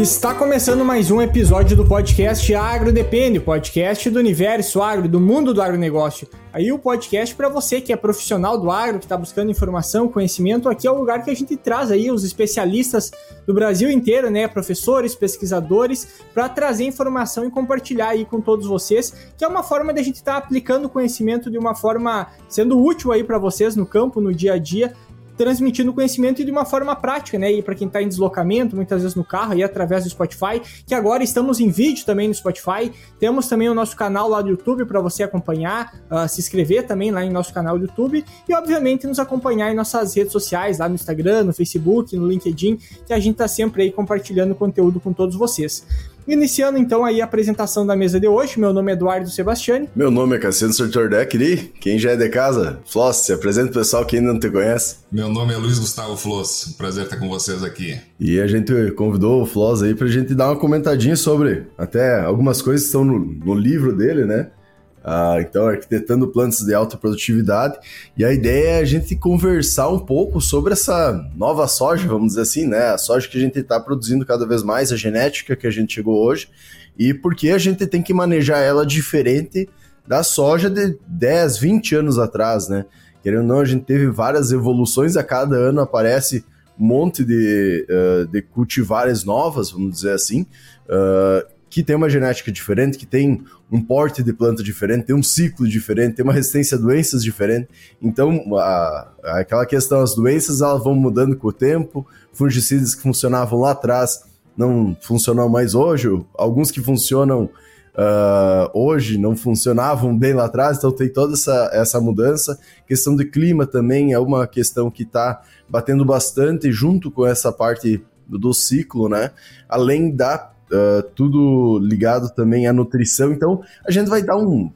Está começando mais um episódio do podcast Agro Depende, podcast do universo agro, do mundo do agronegócio. Aí o podcast para você que é profissional do agro, que está buscando informação, conhecimento, aqui é o lugar que a gente traz aí os especialistas do Brasil inteiro, né, professores, pesquisadores, para trazer informação e compartilhar aí com todos vocês, que é uma forma de a gente estar tá aplicando conhecimento de uma forma sendo útil aí para vocês no campo, no dia a dia, transmitindo conhecimento de uma forma prática, né? E para quem está em deslocamento, muitas vezes no carro e através do Spotify, que agora estamos em vídeo também no Spotify. Temos também o nosso canal lá do YouTube para você acompanhar, uh, se inscrever também lá em nosso canal do YouTube e, obviamente, nos acompanhar em nossas redes sociais, lá no Instagram, no Facebook, no LinkedIn, que a gente está sempre aí compartilhando conteúdo com todos vocês. Iniciando então aí a apresentação da mesa de hoje, meu nome é Eduardo Sebastiani. Meu nome é Cassiano Sortordeck e quem já é de casa, Floss, se apresenta o pessoal que ainda não te conhece. Meu nome é Luiz Gustavo Floss, prazer estar com vocês aqui. E a gente convidou o Floss aí pra gente dar uma comentadinha sobre até algumas coisas que estão no, no livro dele, né? Ah, então, arquitetando plantas de alta produtividade. E a ideia é a gente conversar um pouco sobre essa nova soja, vamos dizer assim, né? A soja que a gente está produzindo cada vez mais, a genética que a gente chegou hoje, e porque a gente tem que manejar ela diferente da soja de 10, 20 anos atrás, né? Querendo ou não, a gente teve várias evoluções, a cada ano aparece um monte de, uh, de cultivares novas, vamos dizer assim, uh, que tem uma genética diferente, que tem um porte de planta diferente, tem um ciclo diferente, tem uma resistência a doenças diferente. Então, a, aquela questão, as doenças elas vão mudando com o tempo, fungicidas que funcionavam lá atrás não funcionam mais hoje, alguns que funcionam uh, hoje não funcionavam bem lá atrás, então tem toda essa, essa mudança. Questão de clima também é uma questão que está batendo bastante junto com essa parte do ciclo, né? Além da uh, tudo ligado também à nutrição. Então, a gente vai dar um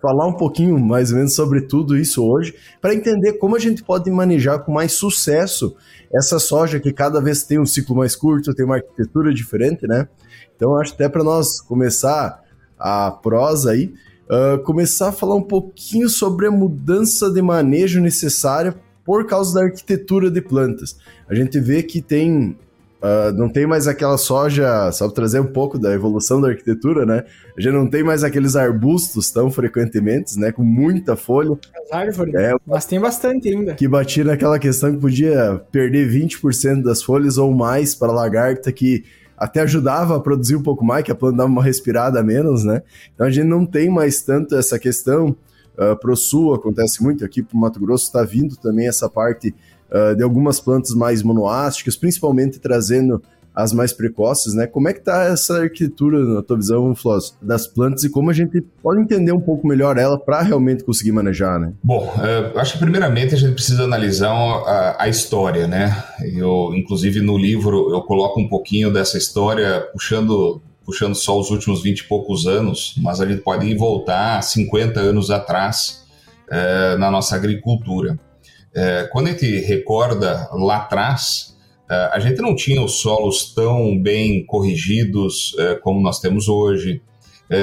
falar um pouquinho mais ou menos sobre tudo isso hoje, para entender como a gente pode manejar com mais sucesso essa soja que cada vez tem um ciclo mais curto, tem uma arquitetura diferente, né? Então, acho até para nós começar a prosa aí, uh, começar a falar um pouquinho sobre a mudança de manejo necessária por causa da arquitetura de plantas. A gente vê que tem Uh, não tem mais aquela soja, só para trazer um pouco da evolução da arquitetura, né? Já não tem mais aqueles arbustos tão frequentemente, né? Com muita folha. As árvores, é, mas tem bastante ainda. Que batia naquela questão que podia perder 20% das folhas ou mais para lagarta, que até ajudava a produzir um pouco mais, que a planta dava uma respirada a menos, né? Então a gente não tem mais tanto essa questão. Uh, pro sul acontece muito, aqui pro Mato Grosso está vindo também essa parte uh, de algumas plantas mais monoásticas, principalmente trazendo as mais precoces, né? Como é que tá essa arquitetura, na tua visão, Floss, das plantas e como a gente pode entender um pouco melhor ela para realmente conseguir manejar, né? Bom, uh, acho que primeiramente a gente precisa analisar a, a, história, né? Eu, inclusive, no livro eu coloco um pouquinho dessa história, puxando puxando só os últimos 20 e poucos anos, mas a gente pode voltar 50 anos atrás uh, na nossa agricultura. É, quando a gente recorda lá atrás, é, a gente não tinha os solos tão bem corrigidos é, como nós temos hoje.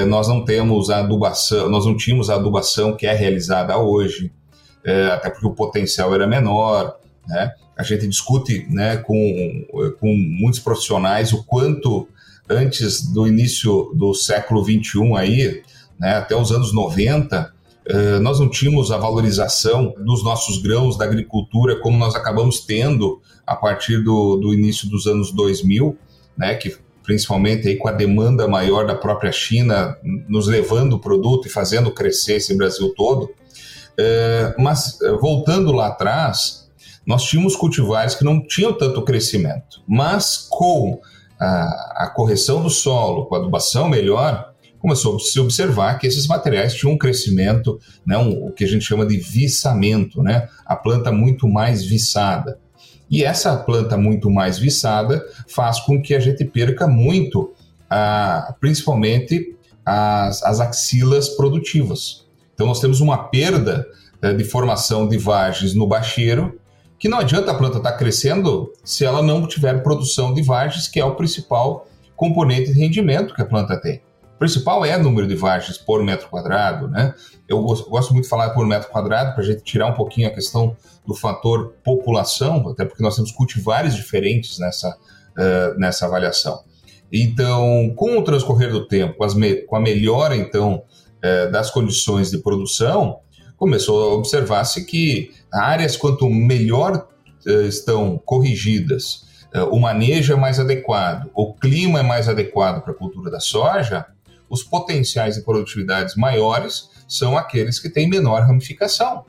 Nós não temos a adubação, nós não tínhamos a adubação que é realizada hoje, até porque o potencial era menor. Né? A gente discute né, com, com muitos profissionais o quanto antes do início do século XXI aí, né, até os anos 90, eh, nós não tínhamos a valorização dos nossos grãos, da agricultura, como nós acabamos tendo a partir do, do início dos anos 2000, né, que principalmente aí com a demanda maior da própria China, nos levando o produto e fazendo crescer esse Brasil todo. É, mas eh, voltando lá atrás, nós tínhamos cultivares que não tinham tanto crescimento, mas com a, a correção do solo, com a adubação melhor, começou a se observar que esses materiais tinham um crescimento, né, um, o que a gente chama de viçamento, né, a planta muito mais viçada. E essa planta muito mais viçada faz com que a gente perca muito, ah, principalmente as, as axilas produtivas. Então nós temos uma perda eh, de formação de vagens no bacheiro, que não adianta a planta estar tá crescendo se ela não tiver produção de vagens, que é o principal componente de rendimento que a planta tem. O principal é o número de vagens por metro quadrado, né? Eu gosto muito de falar por metro quadrado para a gente tirar um pouquinho a questão do fator população, até porque nós temos cultivares diferentes nessa, uh, nessa avaliação. Então, com o transcorrer do tempo, com a melhora então é, das condições de produção, começou a observar-se que áreas quanto melhor é, estão corrigidas, o manejo é mais adequado, o clima é mais adequado para a cultura da soja, os potenciais de produtividades maiores são aqueles que têm menor ramificação.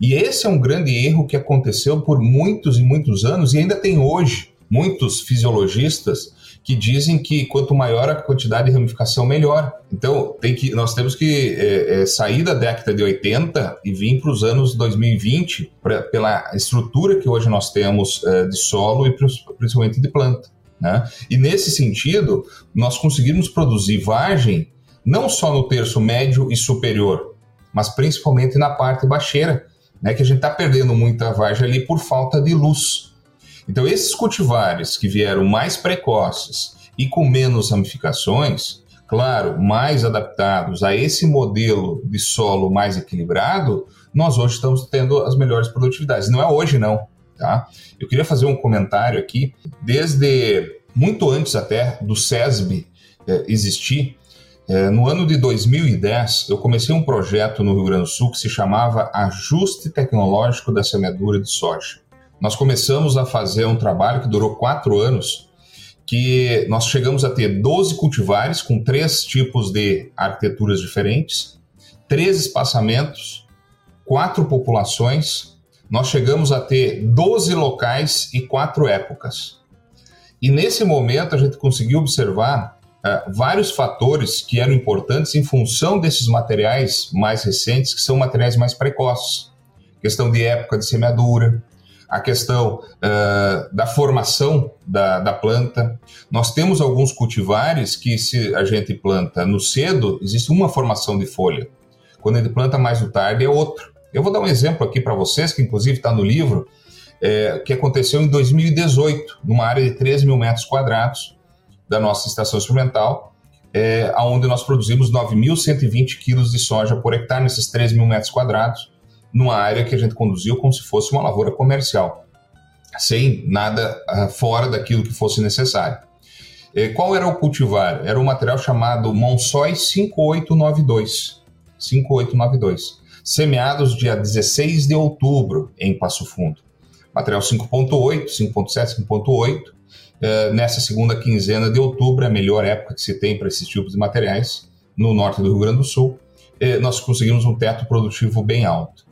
E esse é um grande erro que aconteceu por muitos e muitos anos e ainda tem hoje muitos fisiologistas que dizem que quanto maior a quantidade de ramificação, melhor. Então, tem que, nós temos que é, é, sair da década de 80 e vir para os anos 2020 pra, pela estrutura que hoje nós temos é, de solo e principalmente de planta. Né? E nesse sentido, nós conseguimos produzir vagem não só no terço médio e superior, mas principalmente na parte baixeira, né, que a gente está perdendo muita vagem ali por falta de luz. Então, esses cultivares que vieram mais precoces e com menos ramificações, claro, mais adaptados a esse modelo de solo mais equilibrado, nós hoje estamos tendo as melhores produtividades. Não é hoje, não. Tá? Eu queria fazer um comentário aqui. Desde muito antes até do SESB eh, existir, eh, no ano de 2010, eu comecei um projeto no Rio Grande do Sul que se chamava Ajuste Tecnológico da Semeadura de Soja nós começamos a fazer um trabalho que durou quatro anos, que nós chegamos a ter 12 cultivares com três tipos de arquiteturas diferentes, três espaçamentos, quatro populações, nós chegamos a ter 12 locais e quatro épocas. E nesse momento a gente conseguiu observar uh, vários fatores que eram importantes em função desses materiais mais recentes, que são materiais mais precoces. Questão de época de semeadura, a questão uh, da formação da, da, planta. Nós temos alguns cultivares que, se a gente planta no cedo, existe uma formação de folha. Quando ele planta mais no tarde, é outro. Eu vou dar um exemplo aqui para vocês, que inclusive está no livro, é, que aconteceu em 2018, numa área de 13 mil metros quadrados da nossa estação experimental, é, onde nós produzimos 9.120 quilos de soja por hectare nesses 13 mil metros quadrados numa área que a gente conduziu como se fosse uma lavoura comercial, sem nada uh, fora daquilo que fosse necessário. E qual era o cultivar? Era um material chamado Monsói 5892. 5892. Semeados dia 16 de outubro em Passo Fundo. Material 5.8, 5.7, 5.8. nessa segunda quinzena de outubro, é a melhor época que se tem para esses tipos de materiais, no norte do Rio Grande do Sul, nós conseguimos um teto produtivo bem alto.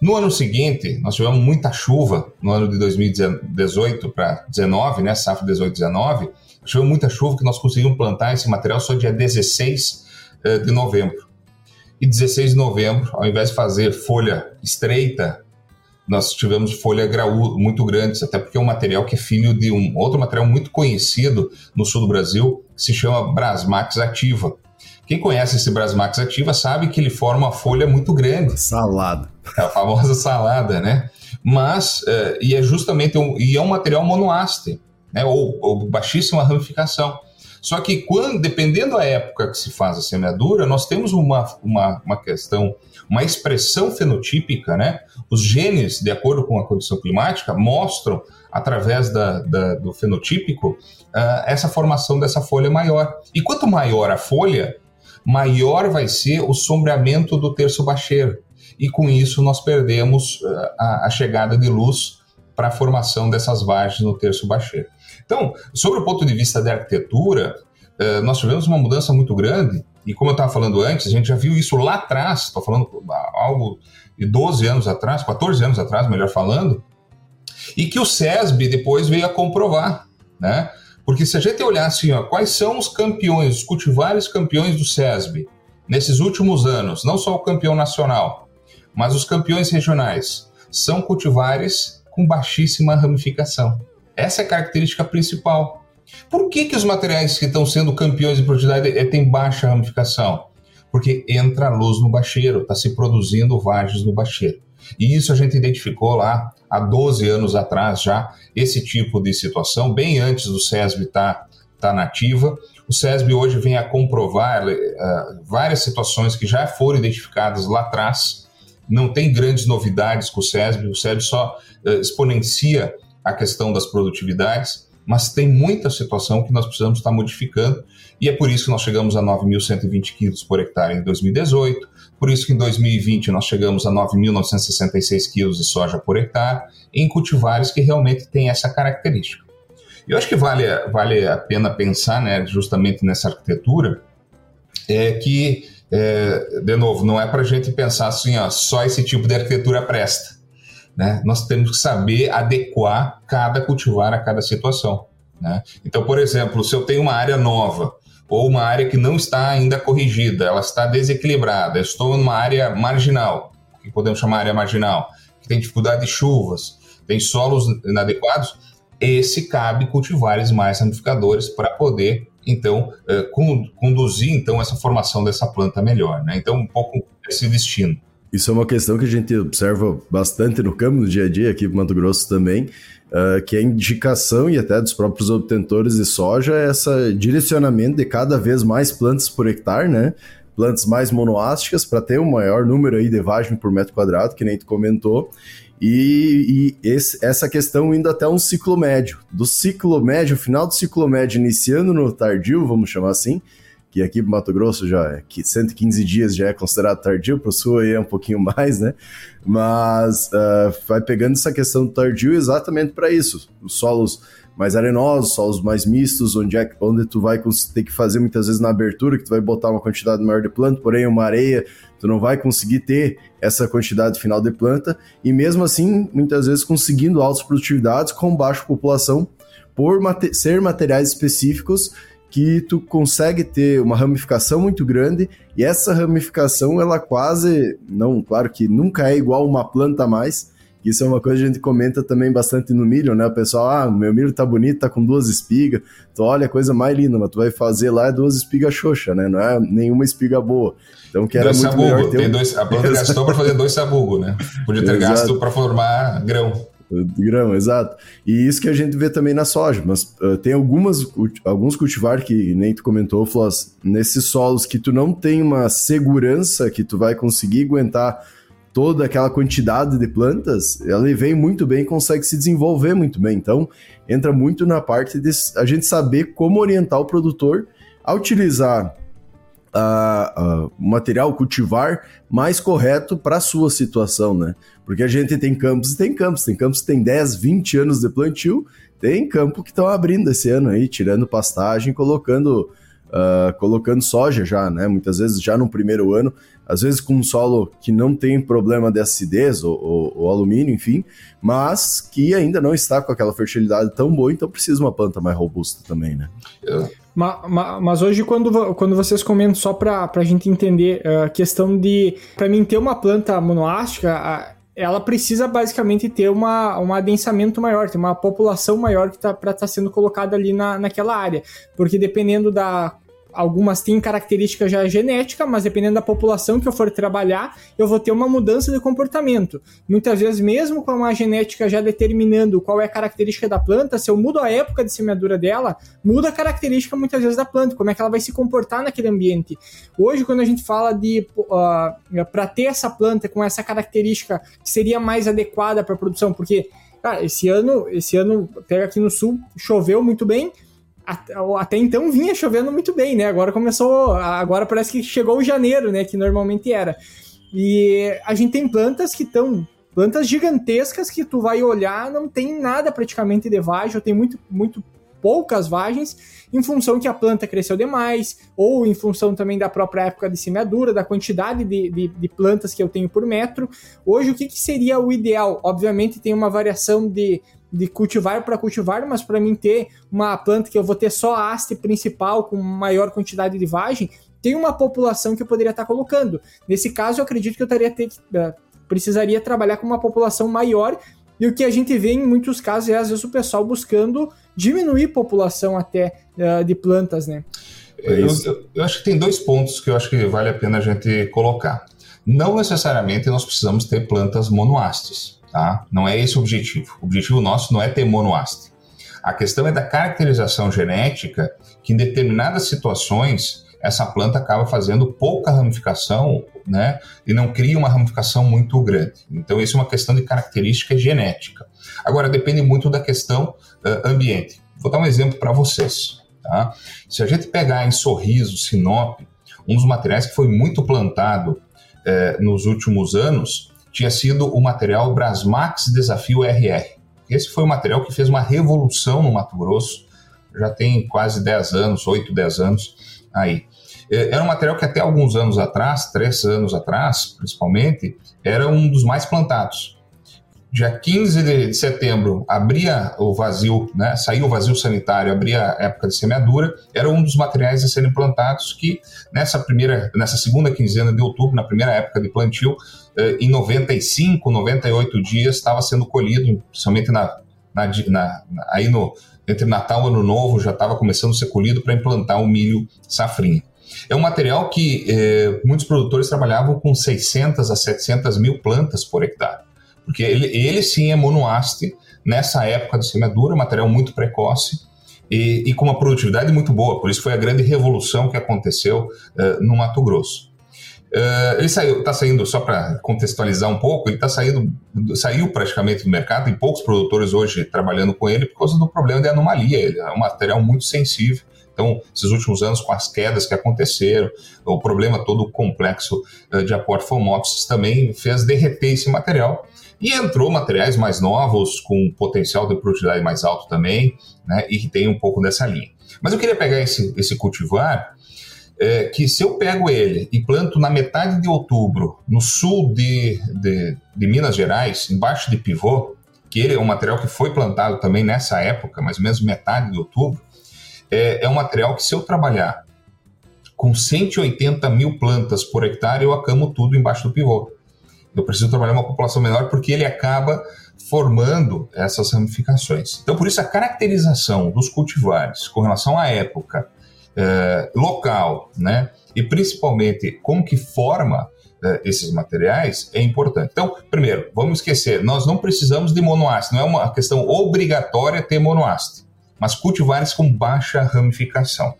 No ano seguinte, nós tivemos muita chuva, no ano de 2018 para 19, né, safra 18, 19, tivemos muita chuva que nós conseguimos plantar esse material só dia 16 eh, de novembro. E 16 de novembro, ao invés de fazer folha estreita, nós tivemos folha graúda muito grandes, até porque é um material que é filho de um outro material muito conhecido no sul do Brasil, que se chama Brasmax ativa. Quem conhece esse Brasmax ativa sabe que ele forma uma folha muito grande. Salada. É a famosa salada, né? Mas, uh, e é justamente um, e é um material monoáster, né? Ou, ou baixíssima ramificação. Só que quando, dependendo da época que se faz a semeadura, nós temos uma, uma, uma questão, uma expressão fenotípica, né? Os genes, de acordo com a condição climática, mostram, através da, da do fenotípico, uh, essa formação dessa folha maior. E quanto maior a folha, maior vai ser o sombreamento do terço baixeiro. E com isso nós perdemos eh, a, a chegada de luz para a formação dessas vagens no terço baixeiro. Então, sobre o ponto de vista da arquitetura, eh, nós tivemos uma mudança muito grande, e como eu estava falando antes, a gente já viu isso lá atrás, estou falando algo de 12 anos atrás, 14 anos atrás, melhor falando, e que o SESB depois veio a comprovar, né? Porque se a gente olhar assim, ó, quais são os campeões, os cultivares campeões do SESB nesses últimos anos, não só o campeão nacional, mas os campeões regionais, são cultivares com baixíssima ramificação. Essa é a característica principal. Por que, que os materiais que estão sendo campeões de produtividade é, têm baixa ramificação? Porque entra luz no bacheiro, está se produzindo vagens no bacheiro. E isso a gente identificou lá há 12 anos atrás já, esse tipo de situação, bem antes do SESB estar tá, tá nativa. O SESB hoje vem a comprovar uh, várias situações que já foram identificadas lá atrás. Não tem grandes novidades com o SESB, o SESB só uh, exponencia a questão das produtividades. mas tem muita situação que nós precisamos estar modificando, e é por isso que nós chegamos a 9.120 quilos por hectare em 2018, por isso que em 2020 nós chegamos a 9.966 quilos de soja por hectare, em cultivares que realmente têm essa característica. Eu acho que vale, vale a pena pensar né, justamente nessa arquitetura, é que, é, de novo, não é para a gente pensar assim, ó, só esse tipo de arquitetura presta. Né? Nós temos que saber adequar cada cultivar a cada situação. Né? Então, por exemplo, se eu tenho uma área nova ou uma área que não está ainda corrigida, ela está desequilibrada, eu estou numa área marginal, que podemos chamar área marginal, que tem dificuldade de chuvas, tem solos inadequados, esse cabe cultivares mais ramificadores para poder então eh, conduzir então essa formação dessa planta melhor, né? Então um pouco esse destino. Isso é uma questão que a gente observa bastante no campo, no dia a dia, aqui no Mato Grosso também, uh, que a indicação e até dos próprios obtentores de soja é esse direcionamento de cada vez mais plantas por hectare, né? Plantas mais monoásticas para ter um maior número aí de vagem por metro quadrado, que nem tu comentou, e, e esse, essa questão indo até um ciclo médio. Do ciclo médio, final do ciclo médio, iniciando no tardio, vamos chamar assim, que aqui no Mato Grosso já é que 115 dias já é considerado tardio, para o sul aí é um pouquinho mais, né? Mas uh, vai pegando essa questão do tardio exatamente para isso. Os solos mais arenosos, solos mais mistos, onde, é, onde tu vai ter que fazer muitas vezes na abertura, que tu vai botar uma quantidade maior de planta, porém uma areia tu não vai conseguir ter essa quantidade final de planta, e mesmo assim, muitas vezes conseguindo altas produtividades com baixa população, por mate ser materiais específicos que tu consegue ter uma ramificação muito grande e essa ramificação ela quase não claro que nunca é igual uma planta a mais isso é uma coisa que a gente comenta também bastante no milho, né? O pessoal, ah, meu milho tá bonito, tá com duas espigas. Tu olha, a coisa mais linda, mas tu vai fazer lá é duas espigas xoxa, né? Não é nenhuma espiga boa. Então que era dois muito sabugo. melhor ter um... dois, a planta gastou para fazer dois sabugo, né? Podia ter gasto para formar grão. Grão, exato. E isso que a gente vê também na soja, mas uh, tem algumas, alguns cultivar que nem tu comentou, Floss, nesses solos que tu não tem uma segurança que tu vai conseguir aguentar toda aquela quantidade de plantas, ela vem muito bem e consegue se desenvolver muito bem. Então, entra muito na parte de a gente saber como orientar o produtor a utilizar o material, cultivar mais correto para a sua situação, né? Porque a gente tem campos e tem campos, tem campos que tem 10, 20 anos de plantio, tem campo que estão abrindo esse ano aí, tirando pastagem, colocando uh, colocando soja já, né? Muitas vezes já no primeiro ano, às vezes com um solo que não tem problema de acidez ou, ou, ou, alumínio, enfim, mas que ainda não está com aquela fertilidade tão boa, então precisa uma planta mais robusta também, né? Mas, mas, hoje, quando, quando vocês comentam, só para a gente entender a questão de, para mim, ter uma planta monoástica, ela precisa basicamente ter uma, um adensamento maior, ter uma população maior que tá, para estar tá sendo colocada ali na, naquela área. Porque dependendo da algumas têm característica já genética, mas dependendo da população que eu for trabalhar, eu vou ter uma mudança de comportamento. Muitas vezes, mesmo com uma genética já determinando qual é a característica da planta, se eu mudo a época de semeadura dela, muda a característica muitas vezes da planta, como é que ela vai se comportar naquele ambiente. Hoje, quando a gente fala de uh, para ter essa planta com essa característica que seria mais adequada para a produção, porque ah, esse ano, esse ano, pega aqui no sul, choveu muito bem, até então vinha chovendo muito bem, né? Agora começou, agora parece que chegou o janeiro, né? Que normalmente era. E a gente tem plantas que estão plantas gigantescas que tu vai olhar, não tem nada praticamente de vagem, tem muito, muito poucas vagens, em função que a planta cresceu demais, ou em função também da própria época de semeadura, da quantidade de, de, de plantas que eu tenho por metro. Hoje, o que, que seria o ideal? Obviamente, tem uma variação de de cultivar para cultivar, mas para mim ter uma planta que eu vou ter só a haste principal com maior quantidade de vagem, tem uma população que eu poderia estar colocando. Nesse caso, eu acredito que eu teria ter, uh, precisaria trabalhar com uma população maior. E o que a gente vê em muitos casos é às vezes o pessoal buscando diminuir população até uh, de plantas, né? Eu, eu, eu acho que tem dois pontos que eu acho que vale a pena a gente colocar. Não necessariamente nós precisamos ter plantas monoastes. Tá? Não é esse o objetivo. O objetivo nosso não é ter monoaste. A questão é da caracterização genética que em determinadas situações essa planta acaba fazendo pouca ramificação, né? E não cria uma ramificação muito grande. Então, isso é uma questão de característica genética. Agora, depende muito da questão uh, ambiente. Vou dar um exemplo para vocês. Tá? Se a gente pegar em Sorriso, Sinop, um dos materiais que foi muito plantado eh, nos últimos anos tinha sido o material Brasmax Desafio RR. Esse foi o material que fez uma revolução no Mato Grosso, já tem quase 10 anos, 8, 10 anos aí. Eh, era um material que até alguns anos atrás, três anos atrás, principalmente, era um dos mais plantados dia 15 de setembro abria o vazio, né, saiu o vazio sanitário, abria a época de semeadura, era um dos materiais a serem plantados que nessa primeira, nessa segunda quinzena de outubro, na primeira época de plantio, em 95, 98 dias estava sendo colhido, principalmente na, na, na, aí no entre Natal e Ano Novo já estava começando a ser colhido para implantar o milho safrinha. É um material que eh, muitos produtores trabalhavam com 600 a 700 mil plantas por hectare porque ele, ele sim é monoaste nessa época de semeadura, material muito precoce e, e, com uma produtividade muito boa. Por isso foi a grande revolução que aconteceu uh, no Mato Grosso. Uh, ele saiu, está saindo só para contextualizar um pouco. Ele está saindo, saiu praticamente do mercado. Tem poucos produtores hoje trabalhando com ele por causa do problema de anomalia. Ele é um material muito sensível. Então, esses últimos anos, com as quedas que aconteceram, o problema todo complexo uh, de aporte FOMOPSIS também fez derreter esse material e entrou materiais mais novos, com potencial de produtividade mais alto também, né, e que tem um pouco dessa linha. Mas eu queria pegar esse, esse cultivar, é, que se eu pego ele e planto na metade de outubro, no sul de, de, de Minas Gerais, embaixo de pivô, que ele é um material que foi plantado também nessa época, mais ou menos metade de outubro, é, é um material que se eu trabalhar com 180 mil plantas por hectare, eu acamo tudo embaixo do pivô. Eu preciso trabalhar uma população menor porque ele acaba formando essas ramificações. Então, por isso, a caracterização dos cultivares com relação à época, eh, local, né, e principalmente como que forma eh, esses materiais é importante. Então, primeiro, vamos esquecer, nós não precisamos de monoácido, não é uma questão obrigatória ter monoácido, mas cultivares com baixa ramificação.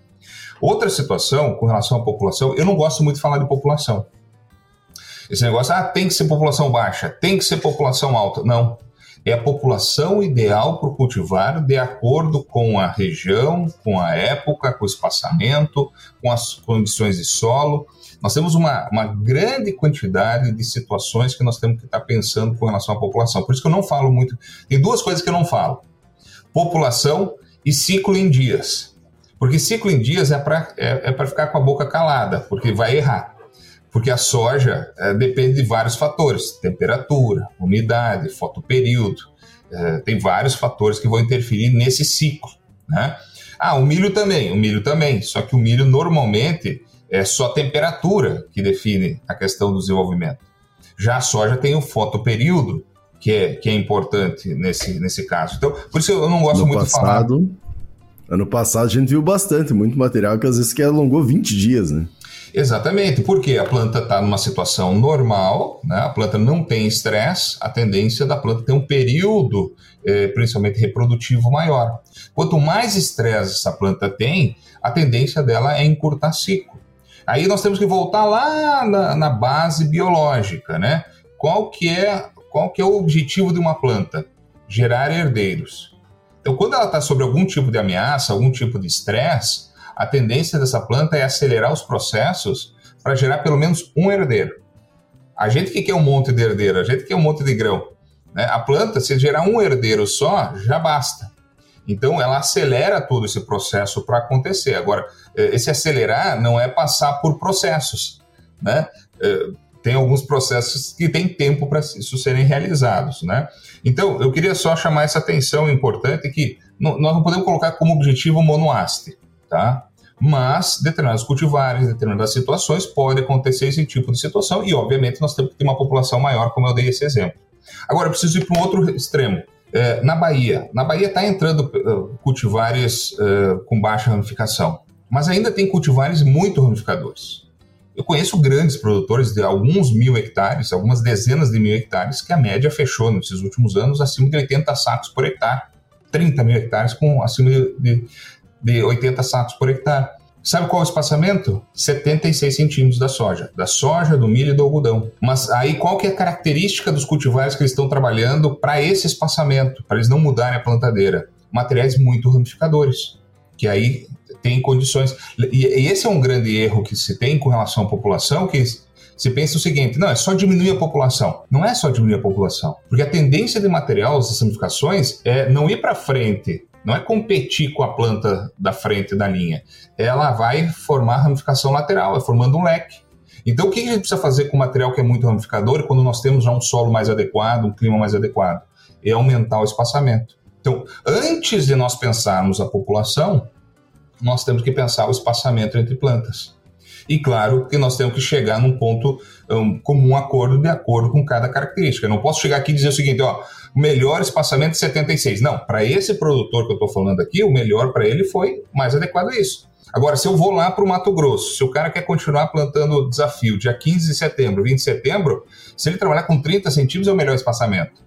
Outra situação com relação à população, eu não gosto muito de falar de população, esse negócio, ah, tem que ser população baixa, tem que ser população alta. Não. É a população ideal para cultivar de acordo com a região, com a época, com o espaçamento, com as condições de solo. Nós temos uma, uma grande quantidade de situações que nós temos que estar pensando com relação à população. Por isso que eu não falo muito. Tem duas coisas que eu não falo: população e ciclo em dias. Porque ciclo em dias é para é, é ficar com a boca calada, porque vai errar porque a soja é, depende de vários fatores: temperatura, umidade, fotoperíodo. É, tem vários fatores que vão interferir nesse ciclo. Né? Ah, o milho também, o milho também. Só que o milho normalmente é só temperatura que define a questão do desenvolvimento. Já a soja tem o fotoperíodo, que é, que é importante nesse, nesse caso. Então, por isso eu não gosto muito passado, de falar. Ano passado a gente viu bastante, muito material que às vezes que alongou 20 dias, né? Exatamente, porque a planta está numa situação normal, né? a planta não tem estresse, a tendência da planta ter um período, eh, principalmente reprodutivo, maior. Quanto mais estresse essa planta tem, a tendência dela é encurtar ciclo. Aí nós temos que voltar lá na, na base biológica, né? Qual que, é, qual que é o objetivo de uma planta? Gerar herdeiros. Então, quando ela está sob algum tipo de ameaça, algum tipo de estresse, a tendência dessa planta é acelerar os processos para gerar pelo menos um herdeiro. A gente que quer um monte de herdeiro, a gente quer um monte de grão. Né? A planta, se gerar um herdeiro só, já basta. Então, ela acelera todo esse processo para acontecer. Agora, eh, esse acelerar não é passar por processos. Né? Eh, tem alguns processos que têm tempo para isso serem realizados. Né? Então, eu queria só chamar essa atenção importante que nós não podemos colocar como objetivo monoaste tá? Mas determinados cultivares, determinadas situações, pode acontecer esse tipo de situação e, obviamente, nós temos que ter uma população maior, como eu dei esse exemplo. Agora, eu preciso ir para um outro extremo. É, na Bahia, na Bahia está entrando uh, cultivares uh, com baixa ramificação, mas ainda tem cultivares muito ramificadores. Eu conheço grandes produtores de alguns mil hectares, algumas dezenas de mil hectares, que a média fechou nesses últimos anos acima de 80 sacos por hectare. 30 mil hectares com acima de, de de 80 sacos por hectare. Sabe qual é o espaçamento? 76 centímetros da soja. Da soja, do milho e do algodão. Mas aí qual que é a característica dos cultivares que eles estão trabalhando para esse espaçamento, para eles não mudarem a plantadeira? materiais muito ramificadores, que aí tem condições. E, esse é um grande erro que se tem com relação à população, que se pensa o seguinte: não, é só diminuir a população. Não é só diminuir a população. Porque a tendência de material, as ramificações, é não ir para frente, não é competir com a planta da frente da linha. Ela vai formar ramificação lateral, é formando um leque. Então, o que a gente precisa fazer com o material que é muito ramificador quando nós temos já um solo mais adequado, um clima mais adequado? É aumentar o espaçamento. Então, antes de nós pensarmos a população, nós temos que pensar o espaçamento entre plantas. E claro que nós temos que chegar num ponto um, comum acordo de acordo com cada característica. Eu não posso chegar aqui e dizer o seguinte, ó, melhor espaçamento é 76. Não, para esse produtor que eu estou falando aqui, o melhor para ele foi mais adequado a isso. Agora, se eu vou lá para o Mato Grosso, se o cara quer continuar plantando o desafio dia 15 de setembro, 20 de setembro, se ele trabalhar com 30 centímetros é o melhor espaçamento.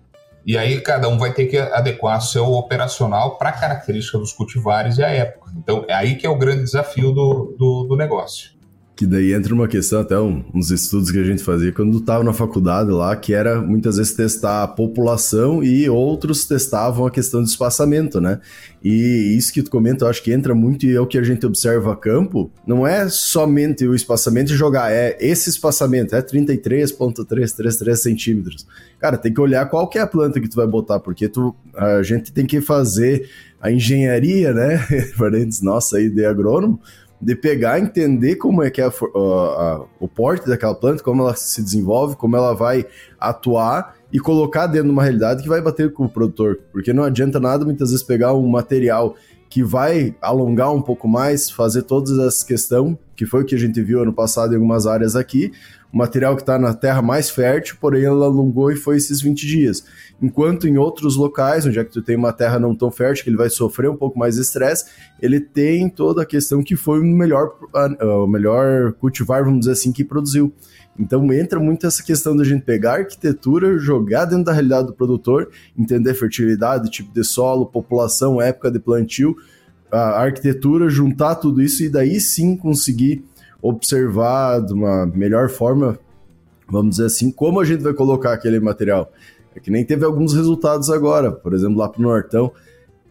E aí cada um vai ter que adequar seu operacional para a característica dos cultivares e a época. Então é aí que é o grande desafio do, do, do negócio. Que daí entra uma questão, até um, uns estudos que a gente fazia quando estava na faculdade lá, que era muitas vezes testar a população e outros testavam a questão do espaçamento, né? E isso que tu comenta, eu acho que entra muito e é o que a gente observa a campo. Não é somente o espaçamento e jogar, é esse espaçamento, é 33,333 centímetros. Cara, tem que olhar qual que é a planta que tu vai botar, porque tu, a gente tem que fazer a engenharia, né? Nossa, aí de agrônomo, de pegar, entender como é que é a, a, o porte daquela planta, como ela se desenvolve, como ela vai atuar e colocar dentro de uma realidade que vai bater com o produtor. Porque não adianta nada muitas vezes pegar um material que vai alongar um pouco mais, fazer todas essas questões, que foi o que a gente viu ano passado em algumas áreas aqui, o material que está na terra mais fértil, porém ela alongou e foi esses 20 dias. Enquanto em outros locais, onde é que tu tem uma terra não tão fértil, que ele vai sofrer um pouco mais de estresse, ele tem toda a questão que foi o melhor, o melhor cultivar, vamos dizer assim, que produziu. Então entra muito essa questão da gente pegar a arquitetura, jogar dentro da realidade do produtor, entender fertilidade, tipo de solo, população, época de plantio, a arquitetura, juntar tudo isso e daí sim conseguir observar de uma melhor forma, vamos dizer assim, como a gente vai colocar aquele material. É que nem teve alguns resultados agora, por exemplo, lá pro Nortão.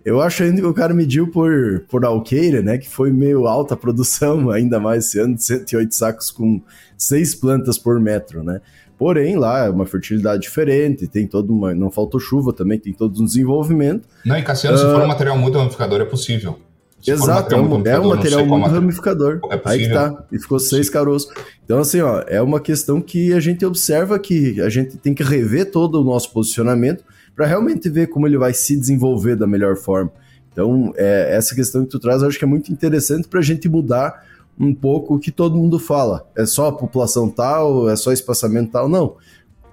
Eu acho ainda que o cara mediu por, por alqueira, né? Que foi meio alta a produção, ainda mais esse ano, de 108 sacos com seis plantas por metro, né? Porém, lá é uma fertilidade diferente, tem todo uma. Não faltou chuva também, tem todo um desenvolvimento. Não, e Cassiano, uh, se for um ah, material muito ramificador, é possível. Se Exato, é um, é um material muito ramificador. É Aí que tá. E ficou seis caroços. Então, assim, ó, é uma questão que a gente observa que a gente tem que rever todo o nosso posicionamento para realmente ver como ele vai se desenvolver da melhor forma. Então, é, essa questão que tu traz, eu acho que é muito interessante para a gente mudar um pouco o que todo mundo fala. É só a população tal, é só espaçamento tal. Não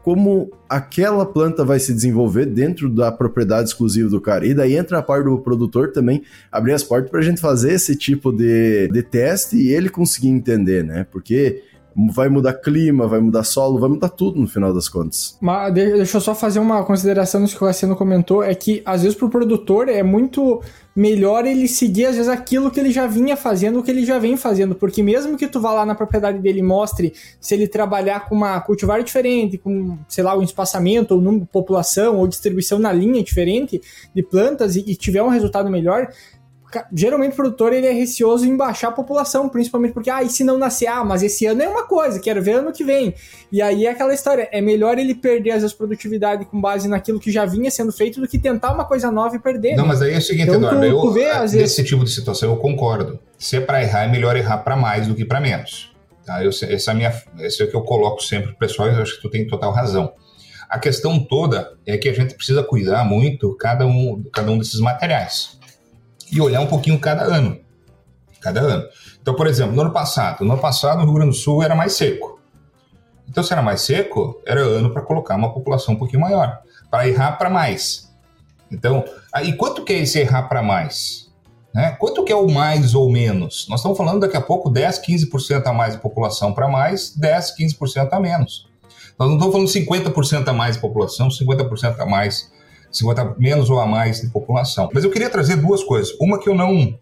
como aquela planta vai se desenvolver dentro da propriedade exclusiva do cara. E daí entra a parte do produtor também abrir as portas para a gente fazer esse tipo de, de teste e ele conseguir entender, né? Porque vai mudar clima, vai mudar solo, vai mudar tudo no final das contas. Mas deixa eu só fazer uma consideração nisso que o Cassiano comentou, é que às vezes para o produtor é muito melhor ele seguir às vezes aquilo que ele já vinha fazendo, o que ele já vem fazendo, porque mesmo que tu vá lá na propriedade dele e mostre se ele trabalhar com uma cultivar diferente, com, sei lá, um espaçamento, ou número população, ou distribuição na linha diferente de plantas e, e tiver um resultado melhor, geralmente o produtor ele é receoso em baixar a população, principalmente porque, ah, e se não nascer? Ah, mas esse ano é uma coisa, quero ver ano que vem. E aí é aquela história, é melhor ele perder às vezes produtividade com base naquilo que já vinha sendo feito do que tentar uma coisa nova e perder. Não, né? mas aí é o seguinte, então, Eduardo, tu, tu vê, eu, nesse vezes... tipo de situação eu concordo. Se é para errar, é melhor errar para mais do que para menos. Tá? Eu, essa é a minha, esse é o que eu coloco sempre pro pessoal e eu acho que tu tem total razão. A questão toda é que a gente precisa cuidar muito cada um, cada um desses materiais e olhar um pouquinho cada ano. Cada ano. Então, por exemplo, no ano passado, no ano passado no Rio Grande do Sul era mais seco. Então, se era mais seco, era ano para colocar uma população um pouquinho maior, para errar para mais. Então, aí quanto que é esse errar para mais? Né? Quanto que é o mais ou menos? Nós estamos falando daqui a pouco 10, 15% a mais de população para mais, 10, 15% a menos. Nós não estamos falando 50% a mais de população, 50% a mais 50 menos ou a mais de população. Mas eu queria trazer duas coisas. Uma que eu não,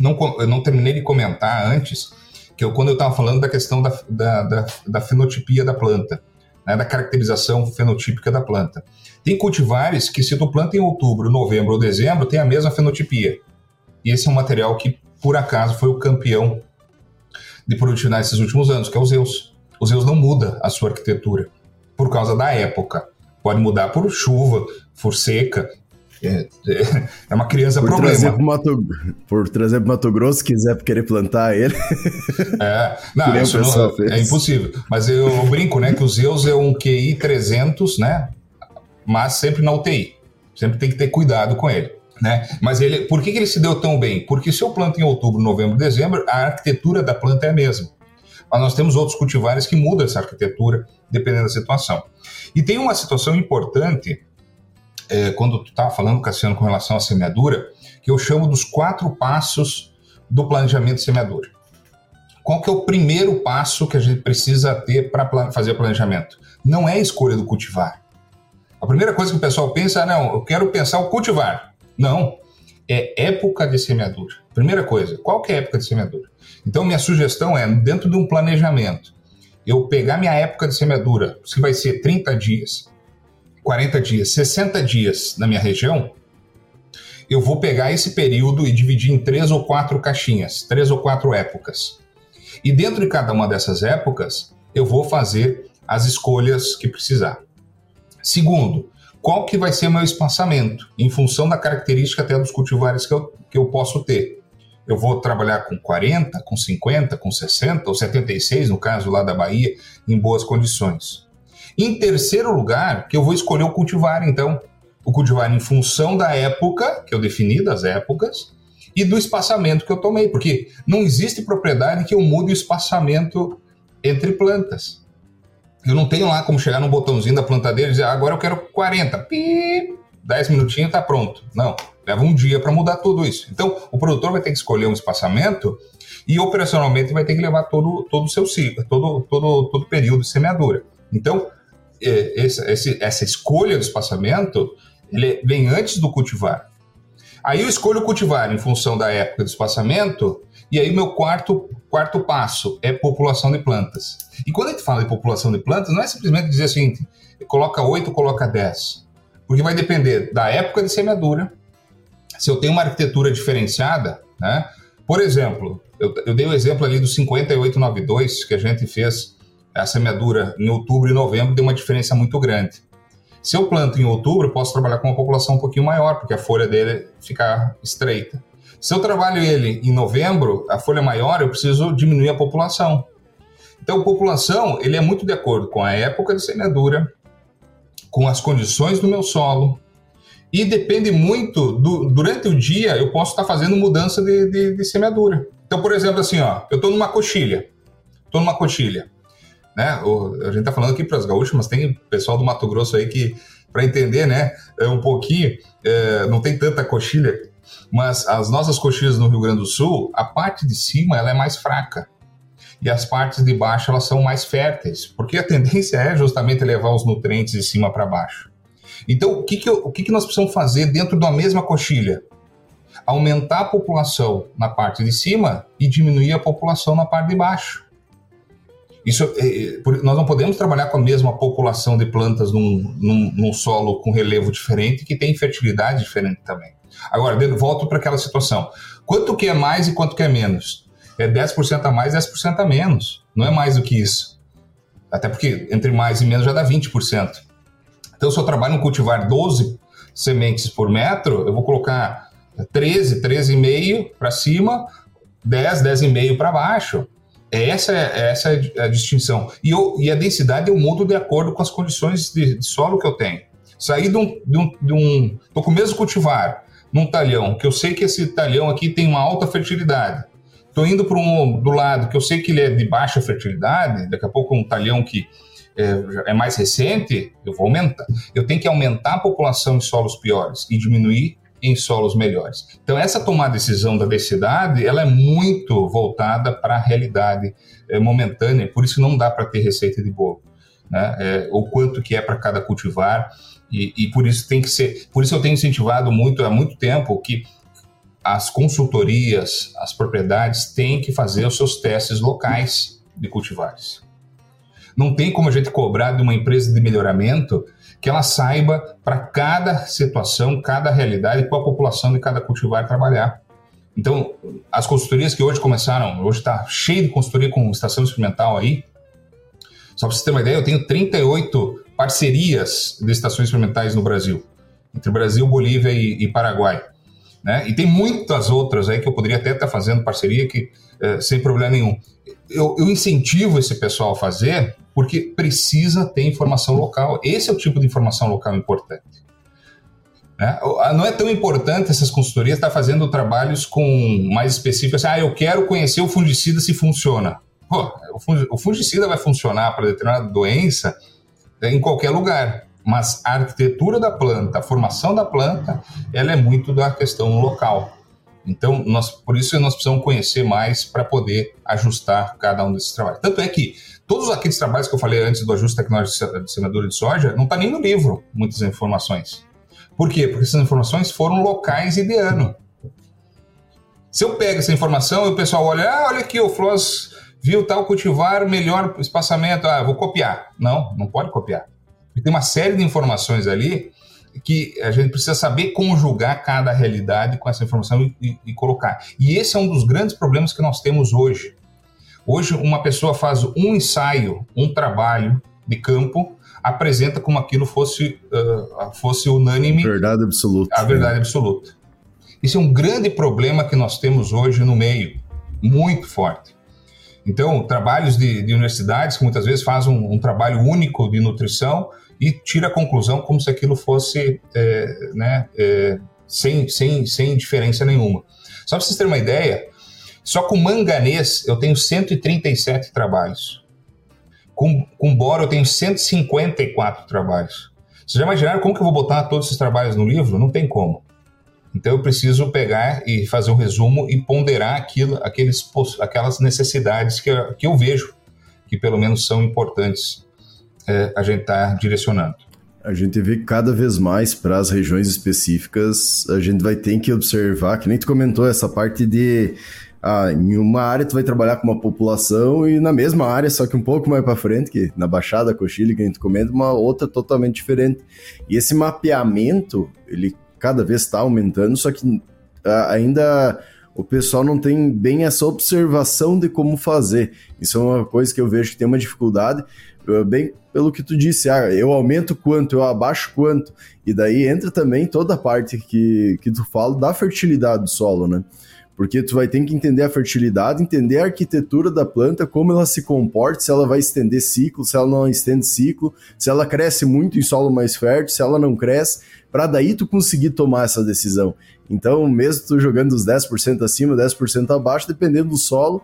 não, eu não terminei de comentar antes, que eu, quando eu estava falando da questão da, da, da, da fenotipia da planta. né, da caracterização fenotípica da planta. Tem cultivares que, se tu planta em outubro, novembro ou dezembro, tem a mesma fenotipia. E esse é um material que, por acaso, foi o campeão de produtividade nesses últimos anos, que é o Zeus. O Zeus não muda a sua arquitetura por causa da época. Pode mudar por chuva, por seca, é, é, uma criança por problema. Trazer Mato, por trazer para Mato Grosso, se quiser querer plantar ele. É, não, isso não é impossível. Mas eu brinco, né, que o Zeus é um QI 300, né, mas sempre na UTI. Sempre tem que ter cuidado com ele. Né? Mas ele, por que, que ele se deu tão bem? Porque se eu planto em outubro, novembro, dezembro, a arquitetura da planta é a mesma. Mas nós temos outros cultivares que mudam essa arquitetura dependendo da situação. E tem uma situação importante é, quando tu estava falando, Cassiano, com relação à semeadura, que eu chamo dos quatro passos do planejamento semeadura. Qual que é o primeiro passo que a gente precisa ter para fazer o planejamento? Não é a escolha do cultivar. A primeira coisa que o pessoal pensa, é, não, eu quero pensar o cultivar. Não, é época de semeadura. Primeira coisa, qual que é a época de semeadura? Então, minha sugestão é, dentro de um planejamento, eu pegar minha época de semeadura, se vai ser 30 dias, 40 dias, 60 dias na minha região, eu vou pegar esse período e dividir em três ou quatro caixinhas, três ou quatro épocas. E dentro de cada uma dessas épocas, eu vou fazer as escolhas que precisar. Segundo, qual que vai ser meu espaçamento, em função da característica até dos cultivares que eu, que eu posso ter. Eu vou trabalhar com 40, com 50, com 60 ou 76, no caso lá da Bahia, em boas condições. Em terceiro lugar, que eu vou escolher o cultivar, então. O cultivar em função da época, que eu defini, das épocas, e do espaçamento que eu tomei, porque não existe propriedade que eu mude o espaçamento entre plantas. Eu não tenho lá como chegar no botãozinho da plantadeira e dizer, ah, agora eu quero 40, pi, 10 minutinhos está pronto. Não, leva um dia para mudar tudo isso. Então, o produtor vai ter que escolher um espaçamento e operacionalmente vai ter que levar todo, todo o seu ciclo, todo, todo, todo o período de semeadura. Então, é, essa, essa escolha do espaçamento ele vem antes do cultivar. Aí eu escolho cultivar em função da época do espaçamento, e aí o meu quarto, quarto passo é população de plantas. E quando a gente fala de população de plantas, não é simplesmente dizer assim, coloca 8, coloca 10. Porque vai depender da época de semeadura, se eu tenho uma arquitetura diferenciada, né? Por exemplo, eu, eu dei o exemplo ali do 5892 que a gente fez a semeadura em outubro e novembro deu uma diferença muito grande. Se eu planto em outubro, eu posso trabalhar com uma população um pouquinho maior, porque a folha dele fica estreita. Se eu trabalho ele em novembro, a folha maior, eu preciso diminuir a população. Então, a população, ele é muito de acordo com a época de semeadura, com as condições do meu solo, e depende muito, do, durante o dia, eu posso estar fazendo mudança de, de, de semeadura. Então, por exemplo, assim, ó, eu estou numa coxilha, estou numa coxilha né? O, a gente tá falando aqui para os gaúchos, mas tem pessoal do Mato Grosso aí que, para entender, né, é um pouquinho, é, não tem tanta coxilha, mas as nossas coxilhas no Rio Grande do Sul, a parte de cima ela é mais fraca e as partes de baixo elas são mais férteis, porque a tendência é justamente levar os nutrientes de cima para baixo. Então, o que, que, o que, que nós precisamos fazer dentro da mesma coxilha? Aumentar a população na parte de cima e diminuir a população na parte de baixo. Isso, é, é nós não podemos trabalhar com a mesma população de plantas num, num, num solo com relevo diferente que tem fertilidade diferente também. Agora, volto para aquela situação. Quanto que é mais e quanto que é menos? É 10% a mais, 10% a menos. Não é mais do que isso. Até porque entre mais e menos já dá 20%. Então, se eu trabalho no cultivar 12 sementes por metro, eu vou colocar 13, 13,5 para cima, 10, 10,5 para baixo. Essa é, essa é a distinção. E, eu, e a densidade eu mudo de acordo com as condições de, de solo que eu tenho. Sair de um, de um, de um. Com o mesmo cultivar num talhão, que eu sei que esse talhão aqui tem uma alta fertilidade. Estou indo para um do lado que eu sei que ele é de baixa fertilidade, daqui a pouco um talhão que é, é, mais recente, eu vou aumentar. Eu tenho que aumentar a população em solos piores e diminuir em solos melhores. Então, essa tomada de decisão da densidade, ela é muito voltada para a realidade é, momentânea, por isso não dá para ter receita de bolo. Né? É, o quanto que é para cada cultivar, e, e, por isso tem que ser. Por isso eu tenho incentivado muito há muito tempo que as consultorias, as propriedades têm que fazer os seus testes locais de cultivares. Não tem como a gente cobrar de uma empresa de melhoramento que ela saiba para cada situação, cada realidade, qual a população de cada cultivar trabalhar. Então, as consultorias que hoje começaram, hoje está cheio de consultoria com estação experimental aí. Só para você ter uma ideia, eu tenho 38 parcerias de estações experimentais no Brasil, entre Brasil, Bolívia e, e Paraguai. Né? E tem muitas outras aí que eu poderia até estar tá fazendo parceria que é, sem problema nenhum. Eu, eu, incentivo esse pessoal a fazer porque precisa ter informação local. Esse é o tipo de informação local importante. Né? Não é tão importante essas consultorias estar fazendo trabalhos com mais específicos. Assim, ah, eu quero conhecer o fungicida se funciona. Pô, o fungicida vai funcionar para determinada doença é, em qualquer lugar, mas a arquitetura da planta, a formação da planta, ela é muito da questão local. Então, nós, por isso nós precisamos conhecer mais para poder ajustar cada um desses trabalhos. Tanto é que todos aqueles trabalhos que eu falei antes do ajuste tecnológico de semeadura de soja, não está nem no livro, muitas informações. Por quê? Porque essas informações foram locais e de ano. Se eu pego essa informação e o pessoal olha, ah, olha aqui, o Floss viu tal cultivar melhor espaçamento, ah, vou copiar. Não, não pode copiar. Tem uma série de informações ali que a gente precisa saber conjugar cada realidade com essa informação e, e, e, colocar. E esse é um dos grandes problemas que nós temos hoje. Hoje, uma pessoa faz um ensaio, um trabalho de campo, apresenta como aquilo fosse, uh, fosse unânime. Verdade absoluta. A verdade né? absoluta. Isso é um grande problema que nós temos hoje no meio, muito forte. Então, trabalhos de, de universidades que muitas vezes fazem um, um, trabalho único de nutrição e tira a conclusão como se aquilo fosse é, né, é, sem, sem, sem diferença nenhuma. Só para vocês terem uma ideia, só com manganês eu tenho 137 trabalhos. Com, com boro eu tenho 154 trabalhos. Vocês já imaginaram como que eu vou botar todos esses trabalhos no livro? Não tem como. Então eu preciso pegar e fazer um resumo e ponderar aquilo, aqueles, aquelas necessidades que, eu, que eu vejo que pelo menos são importantes é, a gente estar tá direcionando. A gente vê que cada vez mais para as regiões específicas, a gente vai ter que observar, que nem tu comentou, essa parte de ah, em uma área tu vai trabalhar com uma população e na mesma área, só que um pouco mais para frente, que na Baixada Cochilha, que a gente comenta, uma outra totalmente diferente. E esse mapeamento, ele cada vez está aumentando, só que ah, ainda o pessoal não tem bem essa observação de como fazer. Isso é uma coisa que eu vejo que tem uma dificuldade, bem pelo que tu disse, ah, eu aumento quanto, eu abaixo quanto, e daí entra também toda a parte que, que tu fala da fertilidade do solo, né? porque tu vai ter que entender a fertilidade, entender a arquitetura da planta, como ela se comporta, se ela vai estender ciclo, se ela não estende ciclo, se ela cresce muito em solo mais fértil, se ela não cresce, para daí tu conseguir tomar essa decisão. Então, mesmo tu jogando os 10% acima, 10% abaixo, dependendo do solo,